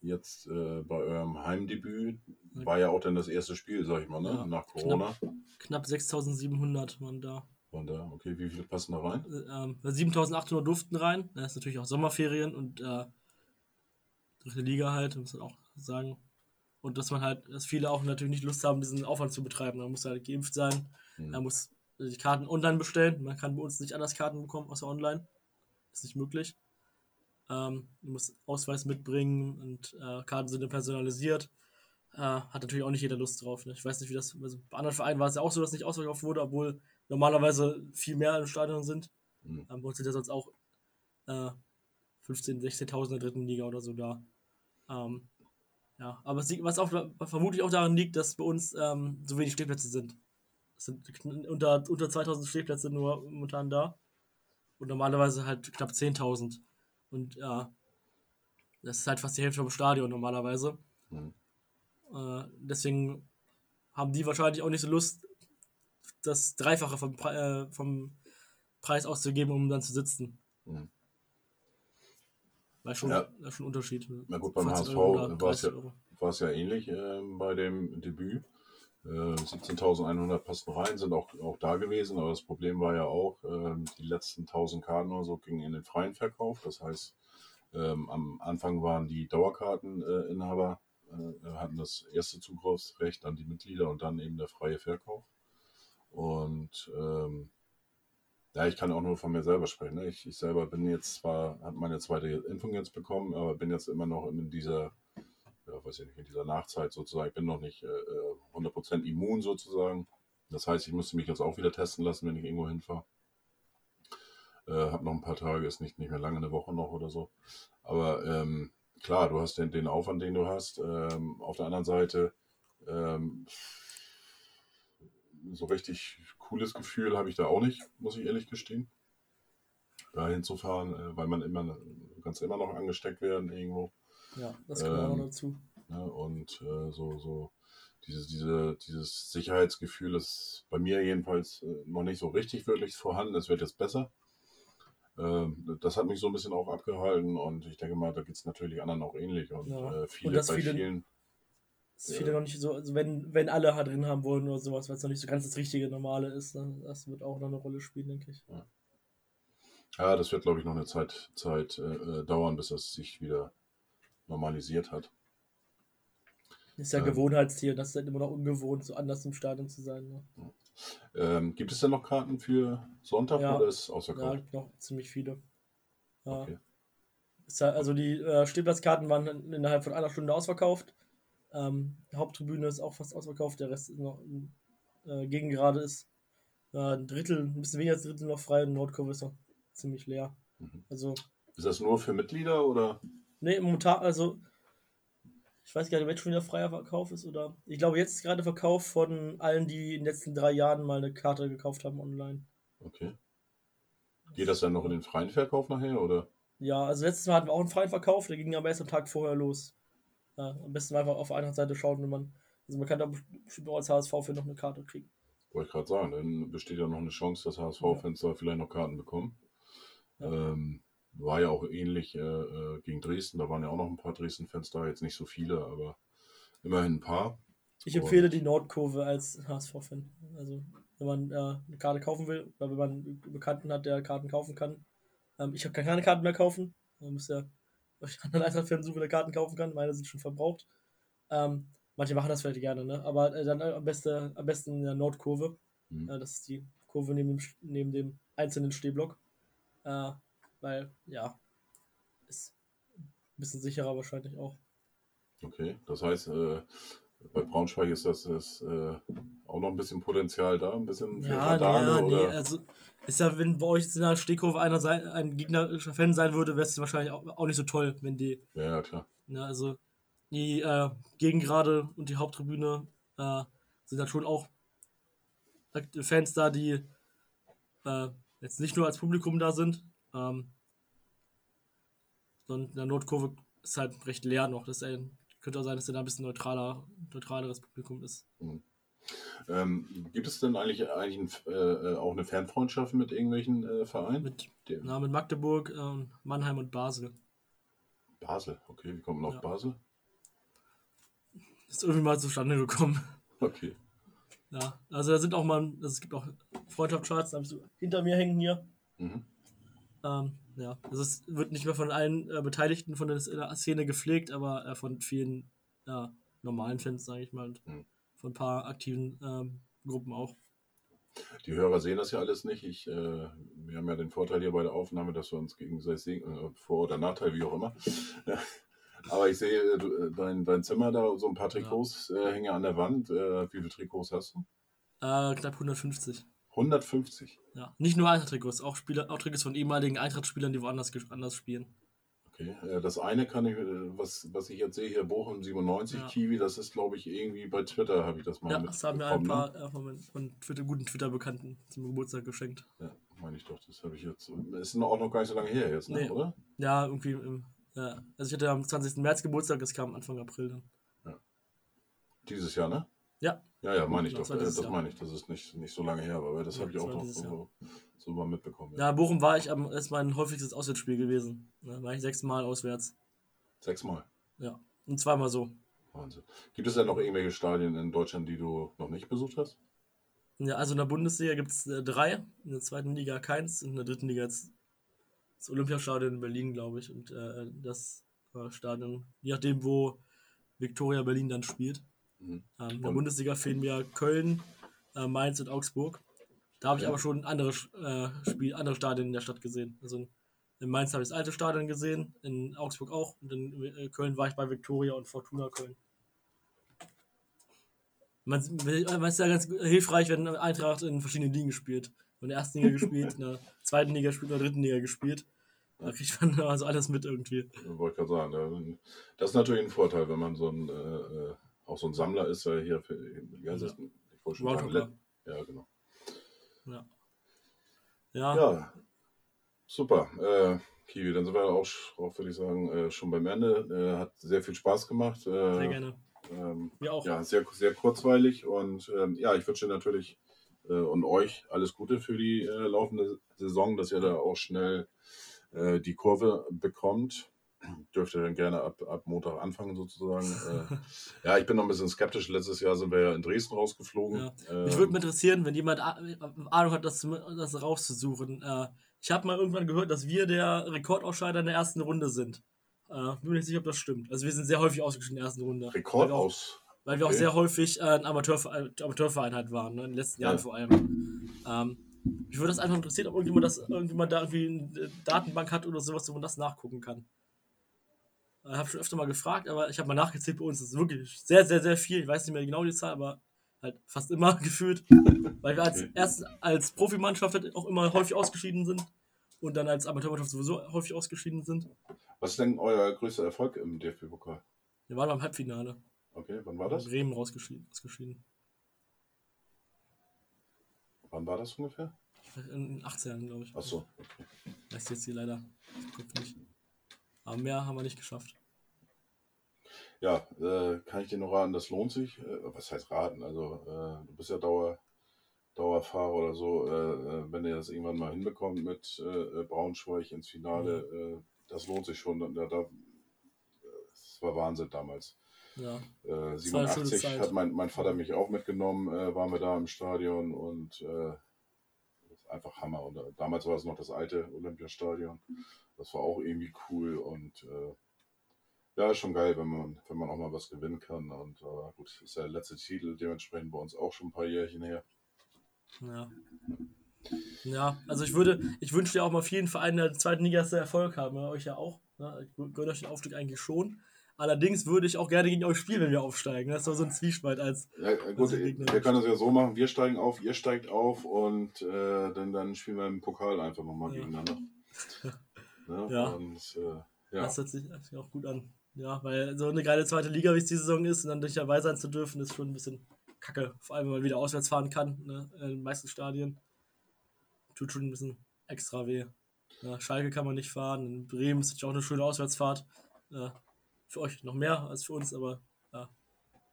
jetzt äh, bei eurem Heimdebüt? War ja auch dann das erste Spiel, sag ich mal, ne? Ja, nach Corona. Knapp, knapp 6700 waren da. Waren da, okay. Wie viele passen da rein? Äh, ähm, 7800 durften rein. Das ist natürlich auch Sommerferien und äh, dritte Liga halt, muss man auch sagen. Und dass man halt, dass viele auch natürlich nicht Lust haben, diesen Aufwand zu betreiben. Man muss halt geimpft sein, mhm. man muss die Karten online bestellen. Man kann bei uns nicht anders Karten bekommen, außer online. Ist nicht möglich. Ähm, du musst Ausweis mitbringen und äh, Karten sind dann personalisiert. Äh, hat natürlich auch nicht jeder Lust drauf. Ne? Ich weiß nicht, wie das. Also bei anderen Vereinen war es ja auch so, dass nicht ausverkauft wurde, obwohl normalerweise viel mehr im Stadion sind. Mhm. Ähm, bei uns sind ja sonst auch äh, 15.000, 16.000 in der dritten Liga oder so da. Ähm, ja, aber was auch vermutlich auch daran liegt, dass bei uns ähm, so wenig Stehplätze sind. Es sind unter, unter 2000 Stehplätze nur momentan da. Und normalerweise halt knapp 10.000. Und ja, das ist halt fast die Hälfte vom Stadion normalerweise. Mhm. Äh, deswegen haben die wahrscheinlich auch nicht so Lust, das Dreifache vom, Pre äh, vom Preis auszugeben, um dann zu sitzen. Mhm. War schon, ja. schon ein Unterschied. Na gut, beim HSV war es ja, ja ähnlich äh, bei dem Debüt. Äh, 17.100 passen rein, sind auch, auch da gewesen, aber das Problem war ja auch, äh, die letzten 1000 Karten oder so gingen in den freien Verkauf. Das heißt, ähm, am Anfang waren die Dauerkarteninhaber, äh, hatten das erste Zugriffsrecht, dann die Mitglieder und dann eben der freie Verkauf. Und ähm, ja, ich kann auch nur von mir selber sprechen. Ne? Ich, ich selber bin jetzt zwar, habe meine zweite Impfung jetzt bekommen, aber bin jetzt immer noch in dieser, ja, weiß ich nicht, in dieser Nachzeit sozusagen. Ich bin noch nicht äh, 100% äh, immun sozusagen. Das heißt, ich musste mich jetzt auch wieder testen lassen, wenn ich irgendwo hinfahre. Äh, habe noch ein paar Tage, ist nicht, nicht mehr lange, eine Woche noch oder so. Aber ähm, klar, du hast den, den Aufwand, den du hast. Ähm, auf der anderen Seite, ähm, so richtig cooles Gefühl habe ich da auch nicht, muss ich ehrlich gestehen. Da hinzufahren, äh, weil man immer, kannst immer noch angesteckt werden irgendwo. Ja, das kommt ähm, auch dazu. Ne, und äh, so, so dieses, diese, dieses Sicherheitsgefühl ist bei mir jedenfalls äh, noch nicht so richtig wirklich vorhanden. Es wird jetzt besser. Ähm, das hat mich so ein bisschen auch abgehalten und ich denke mal, da geht es natürlich anderen auch ähnlich. Und ja. äh, viele, und bei viele, vielen das ist viele noch nicht so, also wenn, wenn alle halt drin haben wollen oder sowas, weil es noch nicht so ganz das richtige Normale ist, dann, das wird auch noch eine Rolle spielen, denke ich. Ja, ja das wird, glaube ich, noch eine Zeit, Zeit äh, dauern, bis das sich wieder normalisiert hat. Ist ja ähm, Gewohnheitstier, das ist halt immer noch ungewohnt, so anders im Stadion zu sein. Ne? Ähm, gibt es denn noch Karten für Sonntag ja, oder ist es ausverkauft? Ja, noch ziemlich viele. Ja. Okay. also die äh, Stehplatzkarten waren innerhalb von einer Stunde ausverkauft. Ähm, die Haupttribüne ist auch fast ausverkauft, der Rest ist noch äh, gegen gerade ist. Äh, ein Drittel, ein bisschen weniger als ein Drittel noch frei und Nordkurve ist noch ziemlich leer. Mhm. Also, ist das nur für Mitglieder oder? Nee, momentan, also ich weiß gar nicht, ob jetzt schon wieder freier Verkauf ist oder. Ich glaube, jetzt ist gerade Verkauf von allen, die in den letzten drei Jahren mal eine Karte gekauft haben online. Okay. Geht das dann noch in den freien Verkauf nachher oder? Ja, also letztes Mal hatten wir auch einen freien Verkauf, der ging aber erst am Tag vorher los. Ja, am besten einfach auf einer Seite schauen, wenn man. Also man kann da bestimmt auch als HSV für noch eine Karte kriegen. Wollte ich gerade sagen, dann besteht ja noch eine Chance, dass HSV-Fans ja. da vielleicht noch Karten bekommen. Ja. Ähm, war ja auch ähnlich äh, äh, gegen Dresden, da waren ja auch noch ein paar Dresden-Fans da, jetzt nicht so viele, aber immerhin ein paar. Ich empfehle Und, die Nordkurve als HSV-Fan. Also wenn man äh, eine Karte kaufen will, oder wenn man einen Bekannten hat, der Karten kaufen kann. Ähm, ich kann keine Karten mehr kaufen. Man muss ja weil ich anderen Eintracht-Fan so viele Karten kaufen kann. Meine sind schon verbraucht. Ähm, manche machen das vielleicht gerne, ne? Aber äh, dann äh, am, besten, am besten in der Nordkurve. Mhm. Äh, das ist die Kurve neben dem, neben dem einzelnen Stehblock. Äh, weil, ja, ist ein bisschen sicherer wahrscheinlich auch. Okay, das heißt, äh, bei Braunschweig ist das, das äh, auch noch ein bisschen Potenzial da, ein bisschen für ja, Radane, nee, oder? Nee, also ist ja, wenn bei euch in der Steghof einer sein, ein gegnerischer Fan sein würde, wäre es wahrscheinlich auch, auch, nicht so toll, wenn die. Ja, ja klar. Ja, also die äh, Gegengrade und die Haupttribüne äh, sind dann schon auch Fans da, die äh, jetzt nicht nur als Publikum da sind. Ähm, sondern in der Nordkurve ist halt recht leer noch. Das könnte auch sein, dass da ein bisschen neutraler, neutraleres Publikum ist. Mhm. Ähm, gibt es denn eigentlich, eigentlich ein, äh, auch eine Fanfreundschaft mit irgendwelchen äh, Vereinen? Mit, na, mit Magdeburg, äh, Mannheim und Basel. Basel, okay. Wie kommt man auf ja. Basel? Ist irgendwie mal zustande gekommen. Okay. Ja, also da sind auch mal, also es gibt auch Freundschaftscharts, da habe ich so hinter mir hängen hier. Mhm. Ähm, ja, also es wird nicht mehr von allen äh, Beteiligten von der Szene gepflegt, aber äh, von vielen ja, normalen Fans, sage ich mal, und mhm. von ein paar aktiven ähm, Gruppen auch. Die Hörer sehen das ja alles nicht. Ich, äh, wir haben ja den Vorteil hier bei der Aufnahme, dass wir uns gegenseitig sehen, äh, Vor- oder Nachteil, wie auch immer. Aber ich sehe äh, dein, dein Zimmer da, so ein paar Trikots ja. äh, hängen an der Wand. Äh, wie viele Trikots hast du? Äh, knapp 150. 150? Ja, nicht nur Eintracht-Trikots, auch, auch Trikots von ehemaligen Eintracht-Spielern, die woanders anders spielen. Okay, äh, das eine kann ich, äh, was, was ich jetzt sehe hier, Bochum 97 ja. Kiwi, das ist glaube ich irgendwie bei Twitter, habe ich das mal Ja, das haben mir ein paar ne? von, von Twitter, guten Twitter-Bekannten zum Geburtstag geschenkt. Ja, meine ich doch, das habe ich jetzt. Ist auch noch gar nicht so lange her jetzt, ne, nee. oder? Ja, irgendwie im ja, also ich hatte am 20. März Geburtstag, das kam Anfang April dann. Ja. Dieses Jahr, ne? Ja. Ja, ja, meine ich doch. Das, das meine ich, das ist nicht, nicht so lange her, aber das ja, habe ich auch noch so, so, mal mitbekommen. Ja. ja, Bochum war ich am, ist mein häufigstes Auswärtsspiel gewesen. Da war ich sechsmal auswärts. Sechsmal? Ja, und zweimal so. Wahnsinn. Gibt es denn noch irgendwelche Stadien in Deutschland, die du noch nicht besucht hast? Ja, also in der Bundesliga gibt es äh, drei, in der zweiten Liga keins, in der dritten Liga jetzt das Olympiastadion in Berlin, glaube ich, und äh, das äh, Stadion, je nachdem, wo Viktoria Berlin dann spielt. Mhm. Ähm, in der Bundesliga fehlen mir Köln, äh, Mainz und Augsburg. Da habe ich ja. aber schon andere, äh, Spiel, andere Stadien in der Stadt gesehen. Also in Mainz habe ich das alte Stadion gesehen, in Augsburg auch und in äh, Köln war ich bei Viktoria und Fortuna Köln. Man, man ist ja ganz hilfreich, wenn Eintracht in verschiedenen Ligen spielt in der ersten Liga gespielt, in der zweiten Liga gespielt, in der dritten Liga gespielt. Da kriegt man also alles mit irgendwie. Ich wollte gerade sagen, das ist natürlich ein Vorteil, wenn man so ein, äh, äh auch so ein Sammler ist, der hier für, heißt das? Ich wollte schon sagen, ja, genau. Ja. Ja. ja. Super. Äh, Kiwi, dann sind wir auch, auch würde ich sagen, äh, schon beim Ende. Äh, hat sehr viel Spaß gemacht. Äh, sehr gerne. Ähm, Mir auch. Ja, sehr, sehr kurzweilig und ähm, ja, ich wünsche natürlich äh, und euch alles Gute für die äh, laufende Saison, dass ihr da auch schnell die Kurve bekommt. Dürft ihr dann gerne ab, ab Montag anfangen sozusagen. ja, ich bin noch ein bisschen skeptisch. Letztes Jahr sind wir ja in Dresden rausgeflogen. Ja. Mich würde ähm, interessieren, wenn jemand Ahnung hat, das, das rauszusuchen. ich habe mal irgendwann gehört, dass wir der Rekordausscheider in der ersten Runde sind. Äh, bin mir nicht sicher, ob das stimmt. Also wir sind sehr häufig ausgeschieden in der ersten Runde. Rekordaus. Weil wir okay. auch sehr häufig äh, ein Amateurverein, Amateurverein halt waren, ne? in den letzten Jahren ja. vor allem. Ähm, mich würde das einfach interessieren, ob irgendjemand, das, irgendjemand da irgendwie eine Datenbank hat oder sowas, wo man das nachgucken kann. Ich habe schon öfter mal gefragt, aber ich habe mal nachgezählt bei uns. Das ist wirklich sehr, sehr, sehr viel. Ich weiß nicht mehr genau die Zahl, aber halt fast immer gefühlt. Weil wir als, okay. erst als Profimannschaft halt auch immer häufig ausgeschieden sind und dann als Amateurmannschaft sowieso häufig ausgeschieden sind. Was ist denn euer größter Erfolg im DFB-Pokal? Wir waren beim Halbfinale. Okay, wann war das? Bremen rausgeschieden. rausgeschieden. Wann war das ungefähr? In 18 glaube ich. Achso. Okay. Weiß jetzt hier leider Kopf nicht. Aber mehr haben wir nicht geschafft. Ja, äh, kann ich dir noch raten, das lohnt sich. Äh, was heißt raten? Also, äh, du bist ja Dauer, Dauerfahrer oder so. Äh, äh, wenn ihr das irgendwann mal hinbekommt mit äh, Braunschweig ins Finale, mhm. das lohnt sich schon. Da, da, das war Wahnsinn damals. Ja. Äh, 87 hat mein, mein Vater mich auch mitgenommen, waren wir da im Stadion und äh, einfach Hammer. Und äh, damals war es noch das alte Olympiastadion. Das war auch irgendwie cool und äh, ja, ist schon geil, wenn man, wenn man auch mal was gewinnen kann. Und äh, gut, ist ja der letzte Titel, dementsprechend bei uns auch schon ein paar Jährchen her. Ja. Ja, also ich würde, ich wünsche dir auch mal vielen Vereinen der zweiten Liga, dass sie Erfolg haben. Ja, euch ja auch. Ne? Gönne euch den Aufstieg eigentlich schon. Allerdings würde ich auch gerne gegen euch spielen, wenn wir aufsteigen. Das ist doch so ein Zwiespalt als. Ja, gut, als wir können das ja so machen: wir steigen auf, ihr steigt auf und äh, dann, dann spielen wir im Pokal einfach nochmal ja. gegeneinander. ja. ja. Und, äh, ja. Das hört sich auch gut an. Ja, weil so eine geile zweite Liga, wie es die Saison ist, und dann dich dabei sein zu dürfen, ist schon ein bisschen kacke. Vor allem, wenn man wieder auswärts fahren kann, ne, in den meisten Stadien. Tut schon ein bisschen extra weh. Ja, Schalke kann man nicht fahren, in Bremen ist auch eine schöne Auswärtsfahrt. Ja, für euch noch mehr als für uns, aber ja,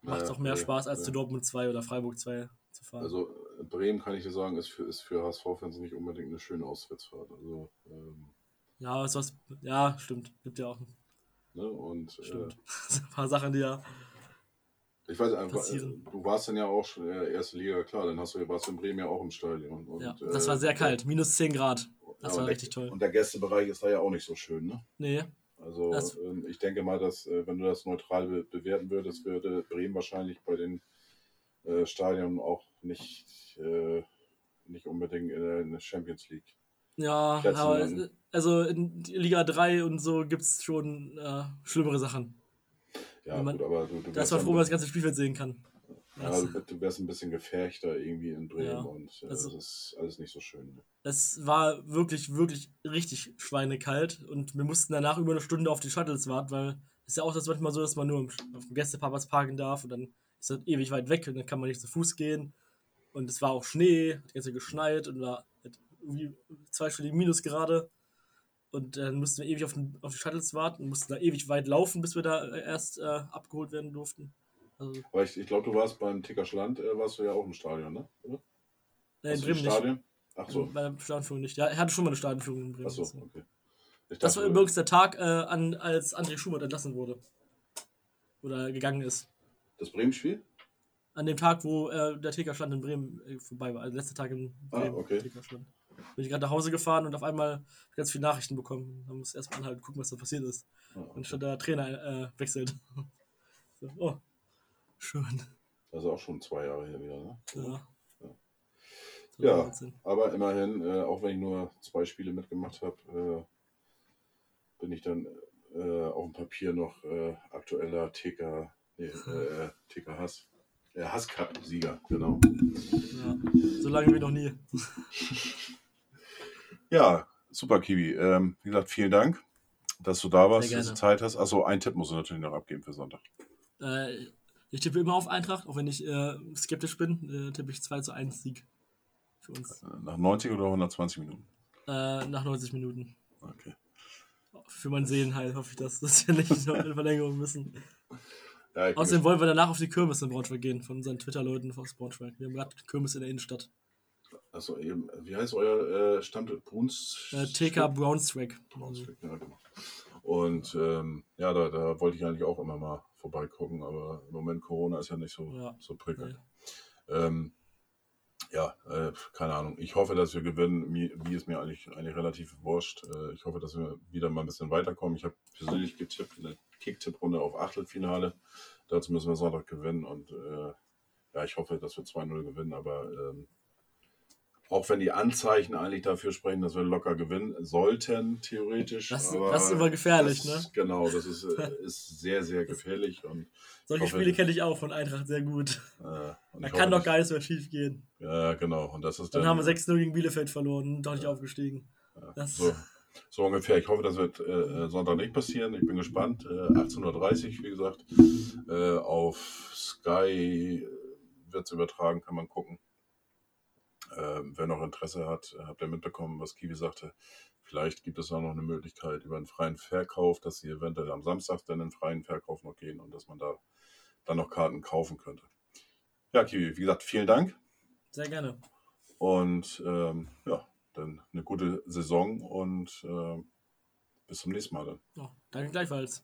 macht Ja, auch mehr Spaß als zu Dortmund 2 oder Freiburg 2 zu fahren. Also äh, Bremen kann ich dir sagen, ist für, ist für HSV-Fans nicht unbedingt eine schöne Auswärtsfahrt. Also, ähm, ja, ist was, ja, stimmt. Gibt ja auch ne? Und äh, stimmt. ein paar Sachen, die ja. ich weiß einfach, äh, Passieren. du warst dann ja auch schon in der ersten Liga, klar, dann hast du, warst du in Bremen ja auch im Stadion. Und, ja das äh, war sehr kalt, minus 10 Grad. Das ja, war richtig der, toll. Und der Gästebereich ist da ja auch nicht so schön, ne? Nee, Also ähm, ich denke mal, dass äh, wenn du das neutral be bewerten würdest, würde Bremen wahrscheinlich bei den äh, Stadien auch nicht, äh, nicht unbedingt in der, in der Champions League. ja, aber also in Liga 3 und so gibt es schon äh, schlimmere Sachen. Ja, man- gut, aber du, du Das war froh, wenn man das ganze Spielfeld sehen kann. Ja, du, wärst ein bisschen gefärchter irgendwie in Bremen Ja, und äh, also- das ist alles nicht so schön. Ne? es war wirklich, wirklich richtig schweinekalt und wir mussten danach über eine Stunde auf die Shuttles warten, weil es ist ja auch das manchmal so, dass man nur auf dem Gästeparkplatz parken darf und dann ist das ewig weit weg und dann kann man nicht zu Fuß gehen. Und es war auch Schnee, hat die ganze Zeit geschneit und war halt irgendwie zweistellige Minusgrade. Und dann mussten wir ewig auf, den, auf die Shuttles warten und mussten da ewig weit laufen, bis wir da äh, erst äh, abgeholt werden durften. Also, Aber ich, ich glaube, du warst beim Tickerschland, äh, warst du ja auch im Stadion, ne? Oder? äh, in Bremen nicht. Ach so, Bei der Stadionführung nicht. Ja, er hatte schon mal eine Stadionführung in Bremen. ach so, okay. Ich Das war dachte, übrigens der Tag, äh, an, als André Schubert entlassen wurde. Oder gegangen ist. das Bremen-Spiel? An dem Tag, wo äh, der TK-Stand in Bremen äh, vorbei war. Also letzter Tag in Ah, Bremen. okay. TK-Stand. Bin ich gerade nach Hause gefahren und auf einmal ganz viele Nachrichten bekommen. Da muss erstmal anhalten, gucken, was da passiert ist. Ah, Und statt der Trainer äh, wechselt. so, oh, schön. Das ist auch schon zwei Jahre her wieder, ne? Ja. Ja. Aber immerhin, äh, auch wenn ich nur zwei Spiele mitgemacht habe, äh, bin ich dann äh, auf dem Papier noch äh, aktueller TK, nee, äh, TK Hass, äh, Hass-Cup-Sieger, genau. Ja. So lange wie noch nie. Ja, super, Kiwi. Ähm, wie gesagt, vielen Dank, dass du da warst, dass du. Zeit hast. Achso, einen Tipp musst du natürlich noch abgeben für Sonntag. Äh, ich tippe immer auf Eintracht, auch wenn ich äh, skeptisch bin, äh, tippe ich 2 zu 1 Sieg für uns. Nach 90 oder 120 Minuten? Äh, nach 90 Minuten. Okay. Für mein Seelenheil hoffe ich, dass, dass wir nicht noch in Verlängerung müssen. Ja, Außerdem wollen wir danach auf die Kirmes in Braunschweig gehen, von unseren Twitter-Leuten aus Braunschweig. Wir haben gerade Kirmes in der Innenstadt. Achso, eben, wie heißt euer äh, Standort? Bruns? Äh, TK Braunschweig. Braunschweig, ja, genau. Und ähm, ja, da, da wollte ich eigentlich auch immer mal vorbeigucken, aber im Moment Corona ist ja nicht so, Ja. so prickelnd. Ähm, ja, äh, keine Ahnung. Ich hoffe, dass wir gewinnen. Mir, wie ist mir eigentlich, eigentlich relativ wurscht. Äh, ich hoffe, dass wir wieder mal ein bisschen weiterkommen. Ich habe persönlich getippt in der Kick-Tipp-Runde auf Achtelfinale. Dazu müssen wir Sonntag gewinnen und äh, ja, ich hoffe, dass wir 2-0 gewinnen, aber ähm, auch wenn die Anzeichen eigentlich dafür sprechen, dass wir locker gewinnen sollten, theoretisch. Das- aber das ist immer gefährlich, das, ne? Genau, das ist, äh, ist sehr, sehr gefährlich. Und, Solche hoffe, Spiele kenne ich auch von Eintracht sehr gut. äh, Da kann doch gar nichts mehr schief gehen. Ja, genau. Und das ist Dann haben wir 6-0 gegen Bielefeld verloren und doch nicht aufgestiegen. Ja, so, so ungefähr. Ich hoffe, das wird äh, Sonntag nicht passieren. Ich bin gespannt. Äh, 18.30 Uhr, wie gesagt. Äh, auf Sky wird es übertragen, kann man gucken. Ähm, wer noch Interesse hat, äh, habt ihr mitbekommen, was Kiwi sagte. Vielleicht gibt es auch noch eine Möglichkeit über einen freien Verkauf, dass sie eventuell am Samstag dann in den freien Verkauf noch gehen und dass man da dann noch Karten kaufen könnte. Ja, Kiwi, wie gesagt, vielen Dank. Sehr gerne. Und ähm, ja, dann eine gute Saison und ähm, bis zum nächsten Mal dann. Ja, danke gleichfalls.